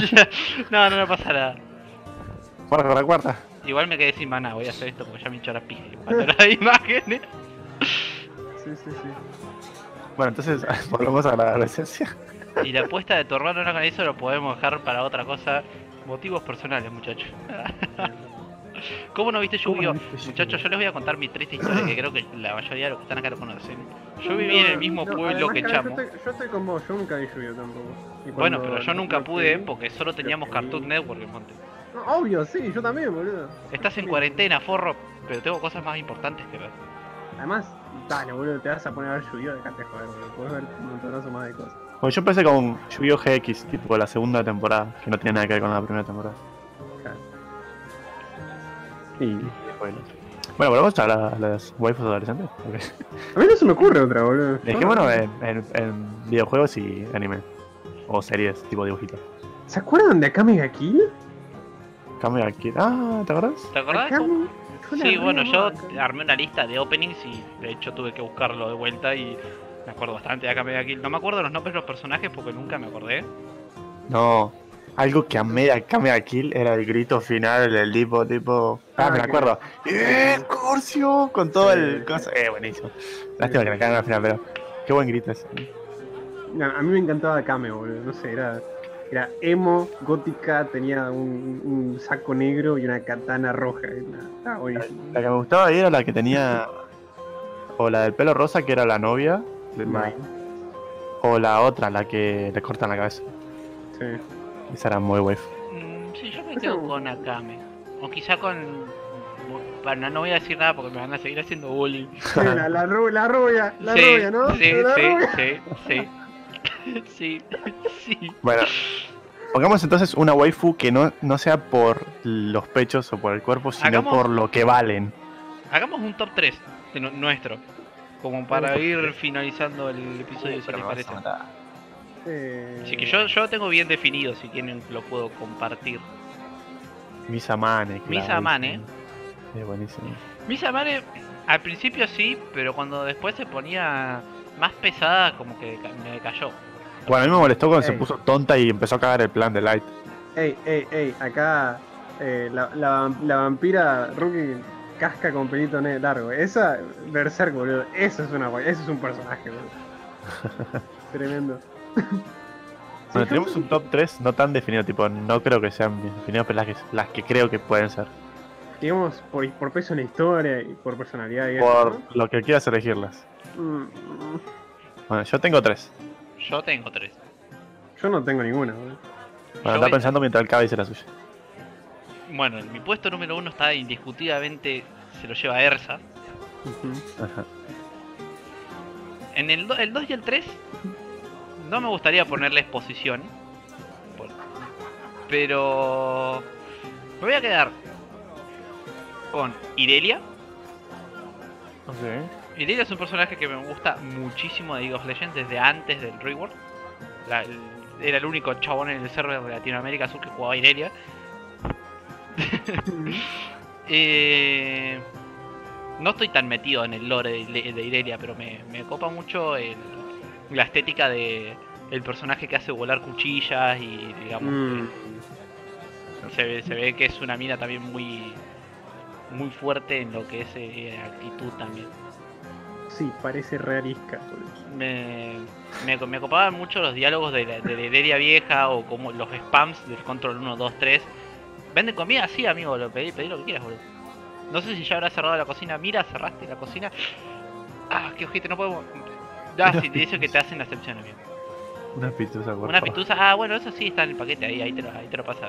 no, no me pasa nada. Guarda con la cuarta. Igual me quedé sin maná, voy a hacer esto porque ya me hinchó la pija. Cuando las imágenes. Sí, sí, sí. Bueno, entonces volvemos a la adolescencia. Y la apuesta de tu hermano no con eso lo podemos dejar para otra cosa. Motivos personales, muchachos. ¿Cómo no viste Yu-Gi-Oh? Muchachos, yo les voy a contar mi triste historia que creo que la mayoría de los que están acá lo conocen. Yo viví en el mismo No, pueblo que Chamo. Yo estoy, yo estoy con vos, yo nunca vi Yu-Gi-Oh tampoco. Y Bueno, pero yo nunca pude porque solo teníamos Cartoon Network en Monte. No, obvio, sí, yo también, boludo. Estás en cuarentena, forro, pero tengo cosas más importantes que ver. Además, dale, boludo, te vas a poner a ver Yu-Gi-Oh, dejate joder, boludo. Puedes ver un montonazo más de cosas. Bueno, yo empecé con Yu-Gi-Oh GX, tipo la segunda temporada, que no tiene nada que ver con la primera temporada. Claro. Y bueno. Bueno, volvemos a la- las waifus adolescentes. Ok. A mí no se me ocurre otra, boludo. Dejémonos en, en, en videojuegos y anime. O series, tipo dibujitos. ¿Se acuerdan de Akame ga Kill? Cambio aquí. Ah, ¿te acordás? ¿Te acordás? Sí, bueno, yo armé una lista de openings y de hecho tuve que buscarlo de vuelta y me acuerdo bastante de Akame ga Kill. No me acuerdo los nombres de los personajes porque nunca me acordé. No. Algo que amé de Akame ga Kill era el grito final, el tipo, tipo. Ah, Ah, me que- acuerdo. ¡Eh, Curcio! Con todo el. Eh, buenísimo. Lástima que la cagan al final, pero. Qué buen grito ese. No, a mí me encantaba Akame, boludo. No sé, era, era emo, gótica, tenía un, un saco negro y una katana roja. buenísimo. La que me gustaba ahí era la que tenía. O la del pelo rosa, que era la novia. de- Mai. O la otra, la que le cortan la cabeza. Sí. Esa era muy waifu. Mm, sí, yo me quedo con Akame. O quizá con... Bueno, no voy a decir nada porque me van a seguir haciendo bullying. Sí, la, la, ru- la rubia, la sí, rubia, ¿no? Sí, la sí, rubia. sí, sí. Sí, sí. Bueno, pongamos entonces una waifu que no, no sea por los pechos o por el cuerpo, sino Hagamos- por lo que valen. Hagamos un top 3 de nu- nuestro. Como para ir finalizando el episodio, si les parece. Eh, Así que yo, yo lo tengo bien definido, si quieren lo puedo compartir. Misa Mane. Misa claro, Mane. Sí, buenísimo. Misa Mane al principio sí, pero cuando después se ponía más pesada, como que me cayó. Bueno, a mí me molestó cuando se puso tonta y empezó a cagar el plan de Light. Ey, ey, ey, acá eh, la, la, la vampira Rookie casca con pelito largo. Esa, Berserk, boludo. Eso es una guay, eso es un personaje, boludo. Tremendo. Bueno, tenemos un top 3 no tan definido, tipo, no creo que sean bien definidos, pero las que, las que creo que pueden ser. Digamos, por, por peso en la historia y por personalidad y eso, Por lo que quieras elegirlas. Mm, mm, Bueno, yo tengo tres. Yo tengo tres. Yo no tengo ninguna, boludo. Bueno, voy- pensando mientras el Cava dice la suya. Bueno, en mi puesto número uno está indiscutiblemente, se lo lleva Ersa. Ujú. Ajá. En el, do- el 2 y el 3 no me gustaría ponerles posición. por- Pero me voy a quedar con Irelia. Ok. Irelia es un personaje que me gusta muchísimo de League of Legends desde antes del Rework. La- el- era el único chabón en el server de Latinoamérica Sur que jugaba Irelia. Eh, no estoy tan metido en el lore de, Irelia, pero me, me copa mucho el- la estética de el personaje que hace volar cuchillas y digamos Mm. que se, ve, se ve que es una mina también muy muy fuerte en lo que es eh, actitud también. Sí, parece realista. Me, me, me copaban mucho los diálogos de la, de la vieja o como los spams del control 1, 2, 3. ¿Venden comida? Sí, amigo, lo pedí, pedí lo que quieras, boludo. No sé si ya habrá cerrado la cocina. Mira, cerraste la cocina. Ah, qué ojete, no podemos. Ah, sí, te dice que te hacen la excepción, amigo. Una pitusa, por Una favor. pitusa. Ah, bueno, eso sí está en el paquete, ahí, ahí te lo, ahí te lo pasa.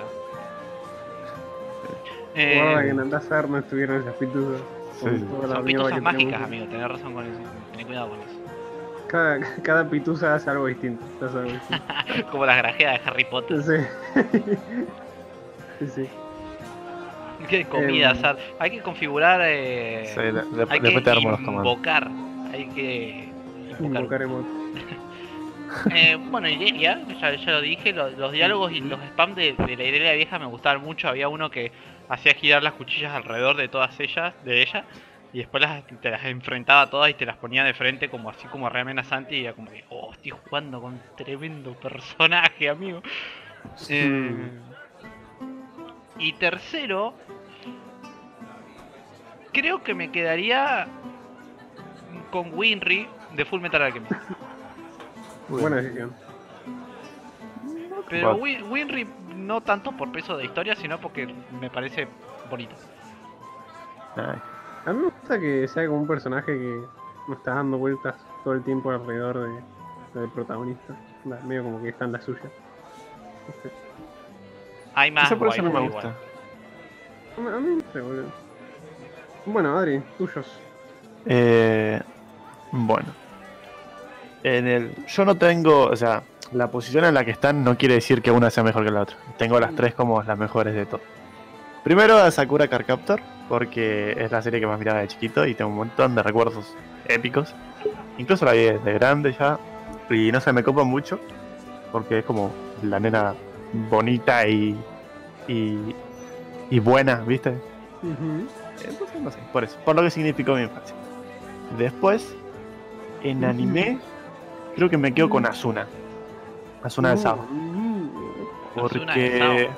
Guarda que Eh, en Andazar no estuvieron esas pituzas. Sí. son pituzas mágicas, amigo, tenés razón con eso. Ten cuidado con eso. Cada, cada pitusa hace algo distinto. hace algo distinto. Como las grajeas de Harry Potter. sí. sí, sí. Qué comida, Em. Hay que configurar. Eh, Sí, hay después que invocar. Hay que invocar. Invocaremos. Eh, bueno, Irelia, ya, ya lo dije, lo- los diálogos y los spam de, de la Irelia vieja me gustaban mucho. Había uno que hacía girar las cuchillas alrededor de todas ellas, de ella, y después las, te las enfrentaba todas y te las ponía de frente como así como re amenazante y era como que, oh, estoy jugando con tremendo personaje, amigo. Eh, y tercero, creo que me quedaría con Winry de Full Metal Alchemist. Buena decisión. Pero. Win- Winry no tanto por peso de historia, sino porque me parece bonito. Ay. A mí me gusta que sea como un personaje que no está dando vueltas todo el tiempo alrededor de, del protagonista. La- medio como que está en la suya. Sé. Hay más Esa por eso no me gusta. igual. A mí no sé, boludo. Bueno, Adri, tuyos. Eh, bueno. En el, yo no tengo, o sea, la posición en la que están no quiere decir que una sea mejor que la otra. Tengo las tres como las mejores de todo. Primero a Sakura Card Captor, porque es la serie que más miraba de chiquito y tengo un montón de recuerdos épicos. Incluso la vi de grande ya. Y no sé, me copa mucho, porque es como la nena bonita y, y, y buena, ¿viste? Entonces, no sé, por eso, por lo que significó mi infancia. Después, en anime, creo que me quedo con Asuna. Asuna de Sao. Porque.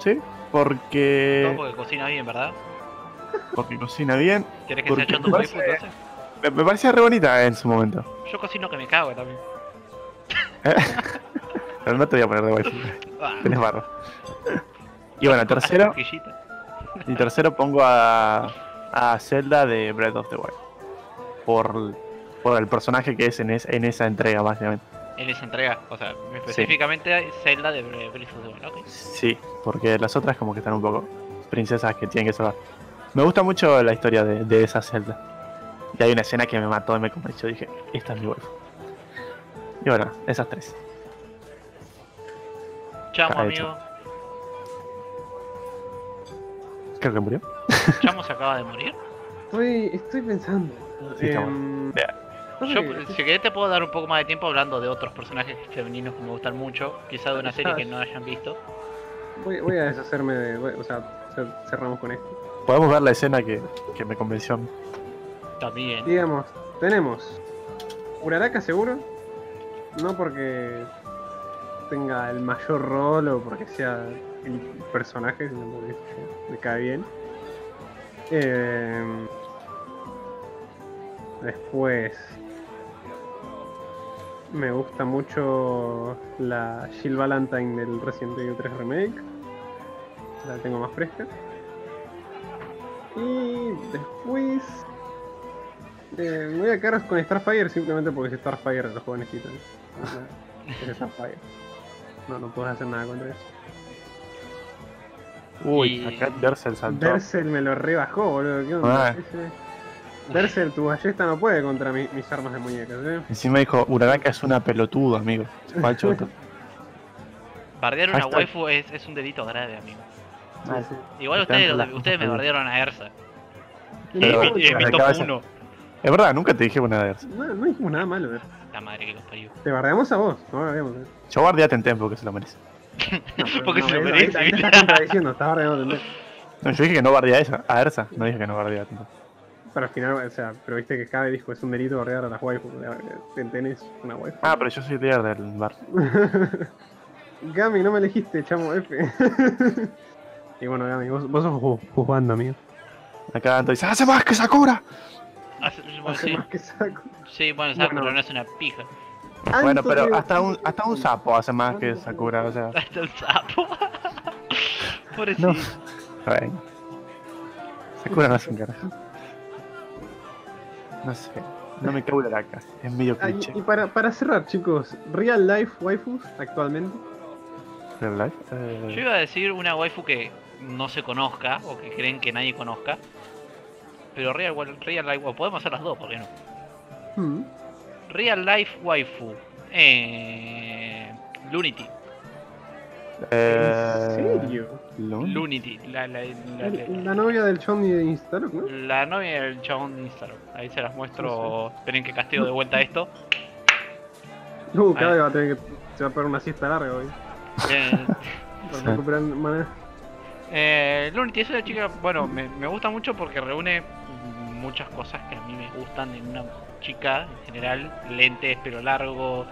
Sí, porque. porque cocina bien, ¿verdad? Porque cocina bien. ¿Quieres que sea tu me waifu parece- entonces? Me, me parecía re bonita en su momento. Yo cocino que me cago también. Pero no te voy a poner de waifu. Ah, Tenés barro. Y bueno, tercero. Y tercero pongo a. A Zelda de Breath of the Wild. Por. Por el personaje que es en, es- en esa entrega, básicamente. En esa entrega, o sea, específicamente Zelda de Bre- Breath of the Wild, ok. Sí, porque las otras como que están un poco princesas que tienen que salvar. Me gusta mucho la historia de, de esa Zelda. Y hay una escena que me mató y me convenció. Dije, esta es mi waifu. Y bueno, esas tres. Chamo, hecho. amigo. Creo que murió. Chamo se acaba de morir. Estoy, estoy pensando. Sí, pasa Yo, si querés, te puedo dar un poco más de tiempo hablando de otros personajes femeninos que me gustan mucho. Quizá de una serie que no hayan visto. voy, voy a deshacerme de. voy- o sea, cer- cerramos con esto. Podemos ver la escena que, que me convenció. a mí. También. Digamos, tenemos Uraraka seguro, no porque tenga el mayor rol o porque sea el personaje, sino porque me cae bien. Eh, después me gusta mucho la Jill Valentine del Resident Evil 3 Remake. La tengo más fresca. Y después eh, me voy a quedar con Starfire simplemente porque es Starfire los jóvenes necesitan. Es Starfire. No, no puedes hacer nada contra eso. Uy, Y- acá Bercel saltó. Bercel me lo rebajó, boludo. ¿Qué onda? Ah. Ese- Bercel, tu ballesta no puede contra mi- mis armas de muñecas, ¿eh? Encima dijo, Uraraka es una pelotuda, amigo. Se fue al choto. Bardear una waifu es, es un delito grave, amigo. Ah, Sí, Igual ustedes, ustedes me bardearon a Ersa. Y mi- top cabeza. 1. Es verdad, nunca te dije una de esas. no, no dijimos nada malo, ¿eh? La madre que los parió. Te bardeamos a vos, no bardeamos, ¿eh? Yo guardé a Tenten porque se lo merece. No, Porque no, se lo ahí- ahí- merece. Ahí te estás contradiciendo, estás bardeando a Tenten. No, yo dije que no guardé a esa, a Ersa. No dije que no guardé a Tenten. Pero al final, o sea, pero viste que Cabe dijo es un delito bardear a las waifus. Tenten es una waifu. Ah, pero yo soy líder del bar. Gami, no me elegiste, chamo F. y bueno, Gami, vos, vos sos ju- juzgando, amigo. Acá Anto dice, ¡hace más que Sakura! Hace- bueno, Hace sí, más que saco. sí, bueno, Sakura Bueno. no es una pija. Bueno, pero de- hasta un, hasta un sapo hace más que Sakura, o sea. Hasta el sapo. Pobrecito. No. Bueno. Sakura no es un carajo. No sé. No me cago Uraraka. Es medio Ah, y- cliché. y para, para cerrar, chicos, real life waifus actualmente. Real life. Eh, Yo iba a decir una waifu que no se conozca o que creen que nadie conozca. Pero Real, real Life podemos hacer las dos, ¿por qué no? Hmm. Real Life Waifu. Eh, Lunity. Eh, ¿En serio? Lun- Lunity. La, la, la, la- La novia del Johnny de Instalok, ¿no? la novia del chabón de Instagram. Ahí se las muestro. Esperen que casteo de vuelta esto. Uh, cada vez va a tener que. Se va a pegar una siesta larga hoy. Eh, Para recuperar. Eh, Lunity es una chica, bueno, me, me gusta mucho porque reúne muchas cosas que a mí me gustan en una chica en general. Lentes, pelo largo,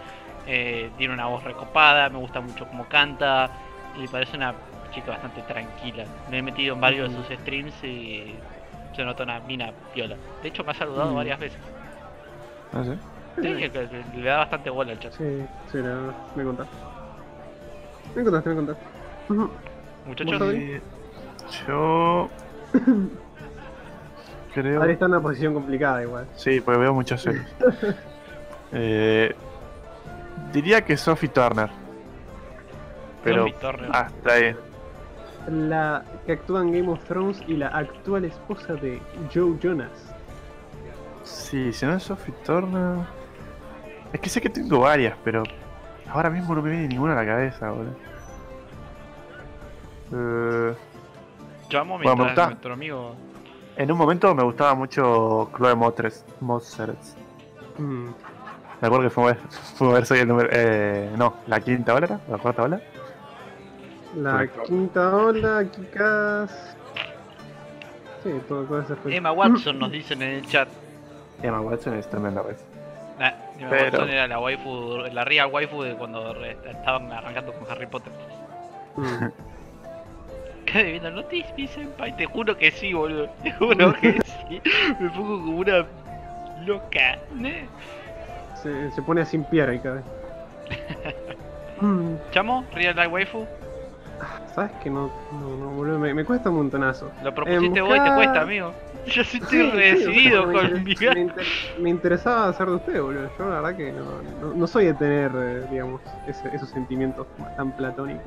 eh, tiene una voz recopada, me gusta mucho cómo canta y parece una chica bastante tranquila. Me he metido en varios de sus streams y se nota una mina piola. De hecho me ha saludado Mm. varias veces. No sé. Sí, que- que le da bastante bola al chat. Sí, sí, la, me contaste. Me contaste, me contaste. Muchachos, ¿Vos, Eh, Yo. Creo. Adri está en una posición complicada igual. Sí, porque veo muchos series. eh, diría que Sophie Turner. Pero Sophie Turner. hasta ahí. La que actúa en Game of Thrones y la actual esposa de Joe Jonas. Sí, si no es Sophie Turner. Es que sé que tengo varias, pero ahora mismo no me viene ninguna a la cabeza, boludo. Eh, Llamo Bueno, me mientras gusta. nuestro amigo. En un momento me gustaba mucho Chloe Motres, Mozart. Mm, Me acuerdo que fue, fue ver soy el número. Eh, no, la quinta ola era, la cuarta ola. La quinta ola, Kikas. Sí, todo, todo ese fue. Emma Watson nos dicen en el chat. Emma Watson es tremenda vez. Nah, Emma Pero- Watson era la waifu, la real waifu de cuando re- estaban arrancando con Harry Potter. Mm. Viendo, no te mi senpai, te juro que sí, boludo. Te juro que sí. Me pongo como una loca. ¿ne? Se, se pone a simpiar ahí cada vez. Mm, ¿Chamo? ¿Real life waifu? ¿Sabes que no, no, no, boludo? Me, me cuesta un montonazo. Lo propusiste Eh, vos y te cuesta, amigo. Yo sí estoy Sí, decidido me con inter- mi me, inter- me interesaba hacer de usted, boludo. Yo la verdad que no, no, no soy de tener, eh, digamos, ese- esos sentimientos tan platónicos.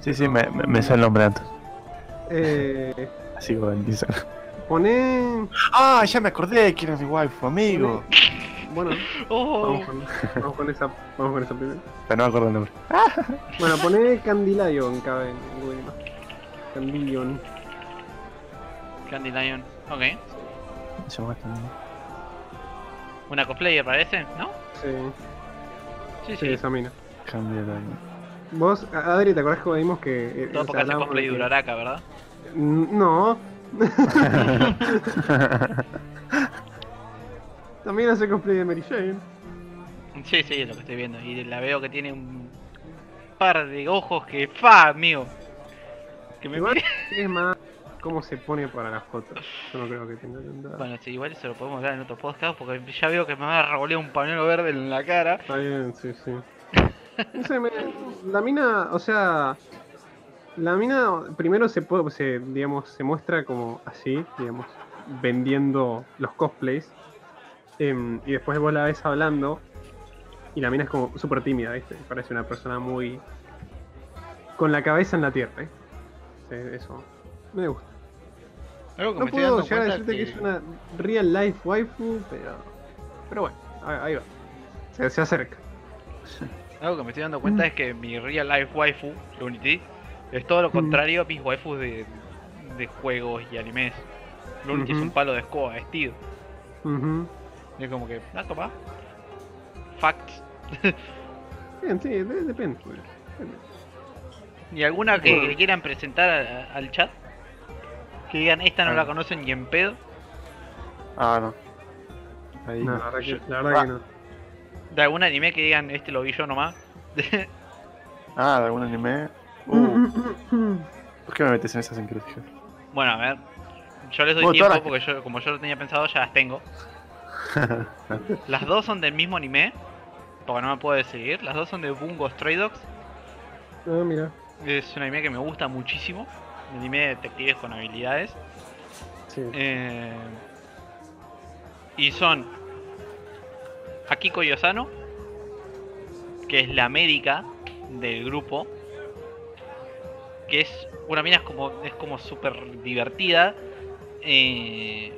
Sí, sí, me, me, me sé el nombre antes. Eh, Así Instagram. poné... Ah, ya me acordé de quién era mi waifu, amigo. Bueno, Oh, vamos con, vamos con esa, vamos con esa primero. Pero no me acuerdo el nombre. Bueno, poné Candylion, cabe en Google Maps. Candylion. Candy Lion. Ok. También. Una cosplayer parece, ¿no? Sí, Sí, sí, sí. esa mina. Vos, Adri, ¿te acordás que vimos que... eh, Todo o sea, porque hace cosplay de Uraraka, ¿verdad? No. También hace cosplay de Mary Jane. Sí, sí, es lo que estoy viendo. Y la veo que tiene un par de ojos que fa, amigo. Que me Igual es más cómo se pone para las fotos. Yo no creo que tenga tanta... Bueno, sí, igual eso lo podemos hablar en otro podcast porque ya veo que me va a revolear un pañuelo verde en la cara. Está bien, sí, sí. No sé, me- la mina, o sea, la mina primero se puede, se, digamos, se muestra como así, digamos, vendiendo los cosplays. Em, y después vos la ves hablando y la mina es como súper tímida, ¿viste? Parece una persona muy... con la cabeza en la tierra, ¿eh? Eso me gusta. Algo que No me puedo llegar a decirte que... es una real life waifu, pero... Pero bueno, ahí va. Se, se acerca. Algo que me estoy dando cuenta es que mi real life waifu, Unity, es todo lo Mm. contrario a mis waifus de, de juegos y animes. Unity es Ujú. un palo de escoba vestido. Ujú. Y es como que, ah, toma. Facts. Bien, sí, de- depende. bueno, depende. ¿Y alguna que, Bueno. que quieran presentar a- al chat? Que digan, esta no Ah. la conocen ni en pedo. Ah, no. Ahí. No, la verdad, Yo- que, la verdad Ah. que no. De algún anime que digan, este lo vi yo nomás. Ah, de algún anime. Uh, ¿Por qué me metes en esas encrucijadas? bueno, a ver. Yo les doy Bueno, tiempo las- porque yo, como yo lo tenía pensado, ya las tengo. Las dos son del mismo anime. Porque no me puedo decidir. Las dos son de Bungo Stray Dogs. Ah, mira. Es un anime que me gusta muchísimo. Un anime de detectives con habilidades. Sí. Eh, y son Akiko Yosano, que es la médica del grupo, que es una mina es como es como súper divertida. eh,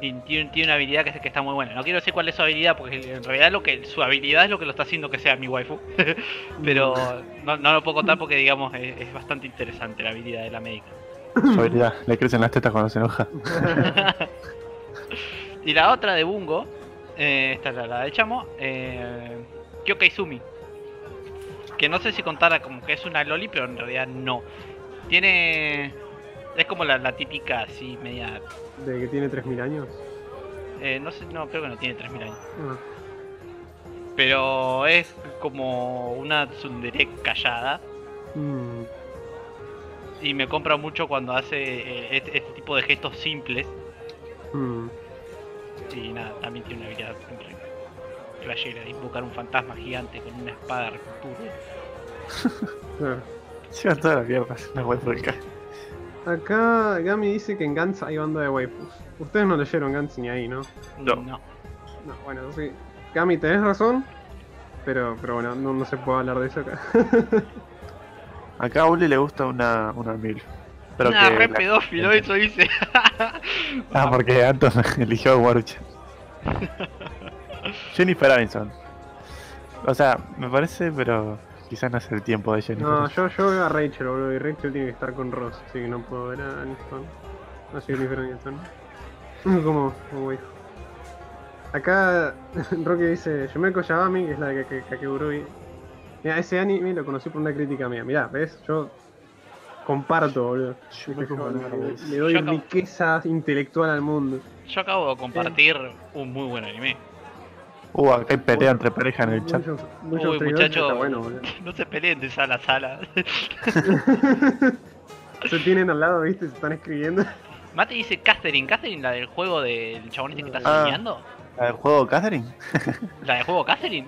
tiene, tiene una habilidad que, que está muy buena. No quiero decir cuál es su habilidad, porque en realidad lo que su habilidad es lo que lo está haciendo que sea mi waifu. Pero no, no lo puedo contar porque digamos es, es bastante interesante la habilidad de la médica. Su habilidad, le crecen las tetas cuando se enoja. Y la otra de Bungo, eh, esta es la, la de Chamo, eh, Kyoka Izumi. Que no sé si contara como que es una loli, pero en realidad no. Tiene... Es como la, la típica así, media... De que tiene 3000 años. eh, no sé, no, creo que no tiene 3.000 años. Ah, Pero es como una tsundere callada. mm, Y me compra mucho cuando hace eh, este, este tipo de gestos simples. mm. Y nada, también tiene una habilidad flashera de invocar un fantasma gigante con una espada recurva. Claro. Llevan todas las piernas, una ca- Acá Gami dice que en Gantz hay banda de waifus. Ustedes no leyeron Gantz ni ahí, ¿no? No. no. No, bueno, sí. Gami, tenés razón. Pero, pero bueno, no, no se puede hablar de eso acá. Acá a Uli le gusta una, una mil. Pero Nah, que. re la- pedófilo eso dice. Ah, porque Anton eligió a Warucha. Jennifer Aniston. O sea, me parece, pero. Quizás no es el tiempo de Jennifer. No, yo, yo veo a Rachel, boludo, y Rachel tiene que estar con Ross, así que no puedo ver a Aniston. No soy Jennifer Aniston. Como, como hijo. Acá Rocky dice, Yumeko Yabami, que es la de Kake- Kakegurui. Mira, ese anime lo conocí por una crítica mía. Mirá, ¿ves? Yo comparto, boludo. Yo le, le doy Yo riqueza intelectual al mundo. Yo acabo de compartir un muy buen anime. Uh, acá hay pelea entre pareja en el chat. Muchos, muchos Uy, seguidores, muchacho. está bueno. No se peleen de sala a sala. Se tienen al lado, ¿viste? Se están escribiendo. Mate dice Catherine. Catherine, la del juego del chabón este que está Ah. soñando. ¿La del juego Catherine? La del juego Catherine.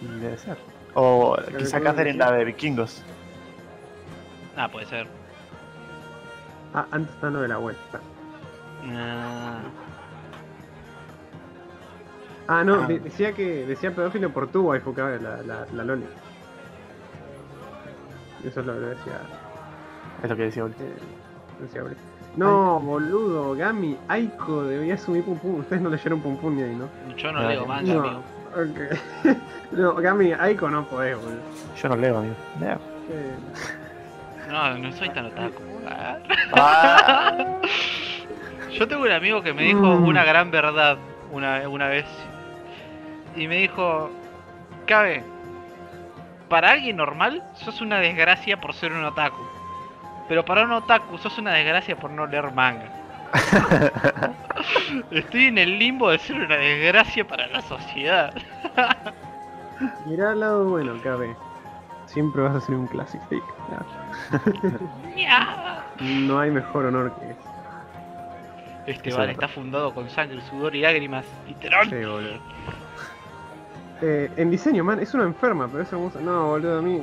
Debe ser. O quizá Catherine la de vikingos. ah, puede ser. Ah, antes está lo de la vuelta. Ah, Ah, no, Ah. de- decía que decía pedófilo por tu waifu, cabe, la, la, la Loli. Eso es lo que decía, Es lo que decía Oli. eh, decía. No, boludo, Gami, Aiko debería asumir Pum Pum. Ustedes no leyeron Pum Pum ni ahí, ¿no? yo no leo manga, no. amigo. Ok. no, Gami, Aiko no podés, boludo. Yo no leo, amigo. Leo. Eh, No, no soy tan otaku. Ah. Yo tengo un amigo que me dijo Mm. una gran verdad una, una vez. Y me dijo, Cabe, para alguien normal sos una desgracia por ser un otaku. Pero para un otaku sos una desgracia por no leer manga. Estoy en el limbo de ser una desgracia para la sociedad. mirá al lado bueno, KB. Siempre vas a ser un classic fake. No hay mejor honor que ese. Este bar es está fundado con sangre, sudor y lágrimas. Literal. Sí, boludo. Eh, en diseño, man, es una enferma, pero es hermosa. No, boludo, a mí,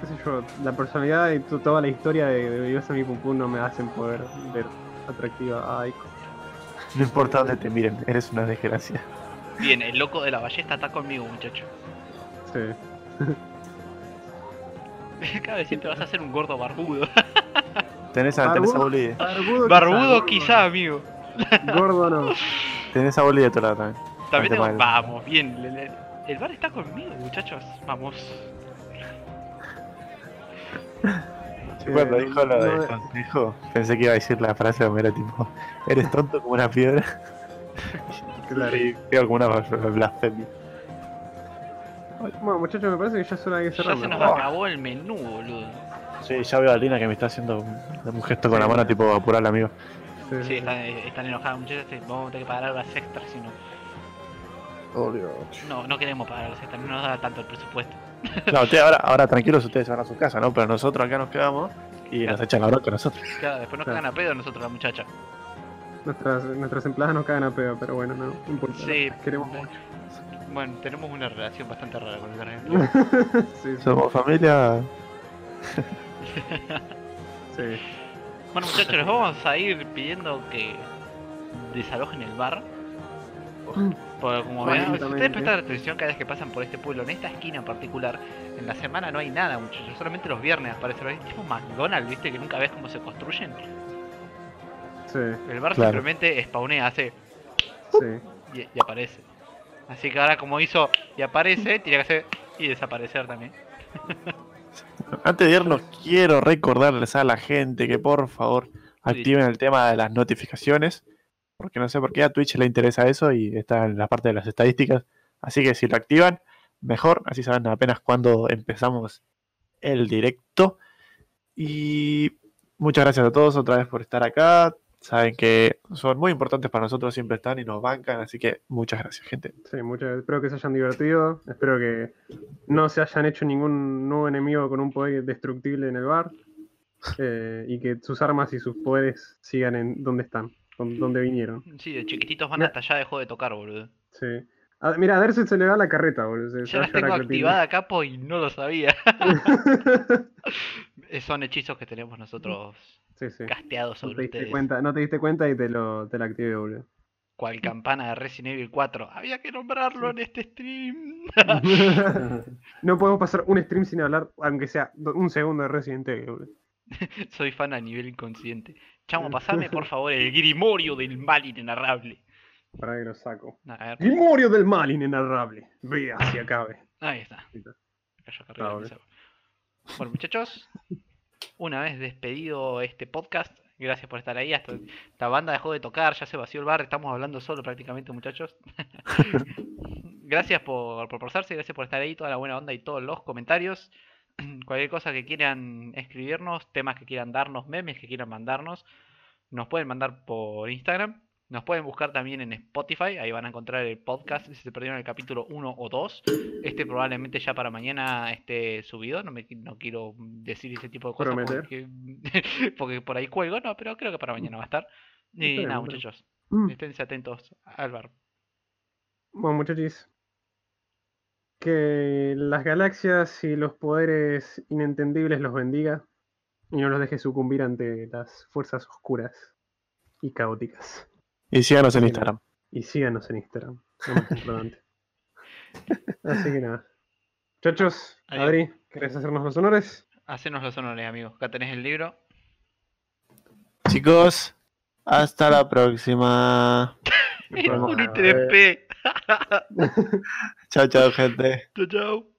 qué sé yo, la personalidad y to- toda la historia de, de Dios a mi pum pum no me hacen poder ver atractiva a Aiko. No importa dónde te miren, eres una desgracia. Bien, el loco de la ballesta está conmigo, muchacho. Sí. Cada vez siempre vas a ser un gordo barbudo. Tenés a, tenés a Barbudo. Barbudo, Barbudo quizá, quizá, amigo. Gordo no. tenés a Oli de tu lado también. También tengo... Vamos, bien. le- le- El bar está conmigo, muchachos. Vamos. Yo cuando dijo lo no, del consejo, pensé que iba a decir la frase como era tipo, eres tonto como una piedra. Claro. Y como una blasfemia. Bueno, muchachos, me parece que ya es hora de que Ya se cerramos. nos Oh. acabó el menú, boludo. Sí, ya veo a Lina que me está haciendo un, gesto con la mano tipo apurarla, amigo. Sí, Sí, están, eh, están enojadas, muchachos. eh, Vamos a tener que pagar horas extras, si no. No, no queremos pagar horas extras, no nos da tanto el presupuesto. No, ustedes ahora, ahora tranquilos ustedes se van a su casa, ¿no? Pero nosotros acá nos quedamos y nos echan la bronca nosotros. Claro, después nos Claro. cagan a pedo nosotros, la muchacha. Nuestras, nuestras empleadas nos cagan a pedo, pero bueno, no, no importa. Sí, las Queremos mucho. Bueno, tenemos una relación bastante rara con el sí, sí, Somos familia. sí. Bueno, muchachos, les vamos a ir pidiendo que desalojen el bar. Porque como ven, si ustedes prestan atención cada vez que pasan por este pueblo, en esta esquina en particular, en la semana no hay nada, muchachos. Solamente los viernes aparece. Es tipo McDonald's, ¿viste? Que nunca ves cómo se construyen. Sí, El bar Claro. simplemente spawnea, hace sí. y, y aparece. Así que ahora como hizo y aparece, tiene que hacer y desaparecer también. Antes de irnos, quiero recordarles a la gente que por favor activen el tema de las notificaciones. Porque no sé por qué a Twitch le interesa eso y está en la parte de las estadísticas. Así que si lo activan, mejor. Así saben apenas cuando empezamos el directo. Y muchas gracias a todos otra vez por estar acá. Saben que son muy importantes para nosotros, siempre están y nos bancan. Así que muchas gracias, gente. Sí, muchas, espero que se hayan divertido. Espero que no se hayan hecho ningún nuevo enemigo con un poder destructible en el bar. eh, y que sus armas y sus poderes sigan en donde están, donde vinieron. Sí, de chiquititos van hasta allá dejó de tocar, boludo. Sí. A- mira, a se le va la carreta, boludo. se- se Ya va las a llevar tengo activada, capo, y no lo sabía. Eh, Son hechizos que tenemos nosotros sí, sí. casteados No te sobre diste ustedes. cuenta, no te diste cuenta y te lo, te la activé, boludo. Cual campana de Resident Evil 4. Había que nombrarlo en este stream. no podemos pasar un stream sin hablar, aunque sea un segundo de Resident Evil, boludo. Soy fan a nivel inconsciente. Chamo, pasame por favor el grimorio del mal inenarrable. Para que lo saco. Grimorio del mal inenarrable. Vea si acabe. ahí está. Bueno. muchachos, una vez despedido este podcast, gracias por estar ahí. Hasta la banda dejó de tocar, ya se vació el bar, estamos hablando solo prácticamente, muchachos. gracias por, por pasarse, gracias por estar ahí, toda la buena onda y todos los comentarios. Cualquier cosa que quieran escribirnos, temas que quieran darnos, memes que quieran mandarnos, nos pueden mandar por Instagram. Nos pueden buscar también en Spotify, ahí van a encontrar el podcast si se perdieron el capítulo 1 o 2. Este probablemente ya para mañana esté subido, no, me, no quiero decir ese tipo de cosas porque, porque por ahí cuelgo, no, pero creo que para mañana va a estar. Y nada, muchachos, Mm. esténse atentos al bar. Bueno, muchachos. Que las galaxias y los poderes inentendibles los bendiga y no los deje sucumbir ante las fuerzas oscuras y caóticas. Y síganos en Instagram. Y síganos en Instagram, lo más importante. Así que nada. Muchachos, Adiós. Adri, ¿querés hacernos los honores? Hacenos los honores, amigos. Acá tenés el libro. Chicos, hasta la próxima. Un a ITP. Chao, chao, gente. Chau, chau.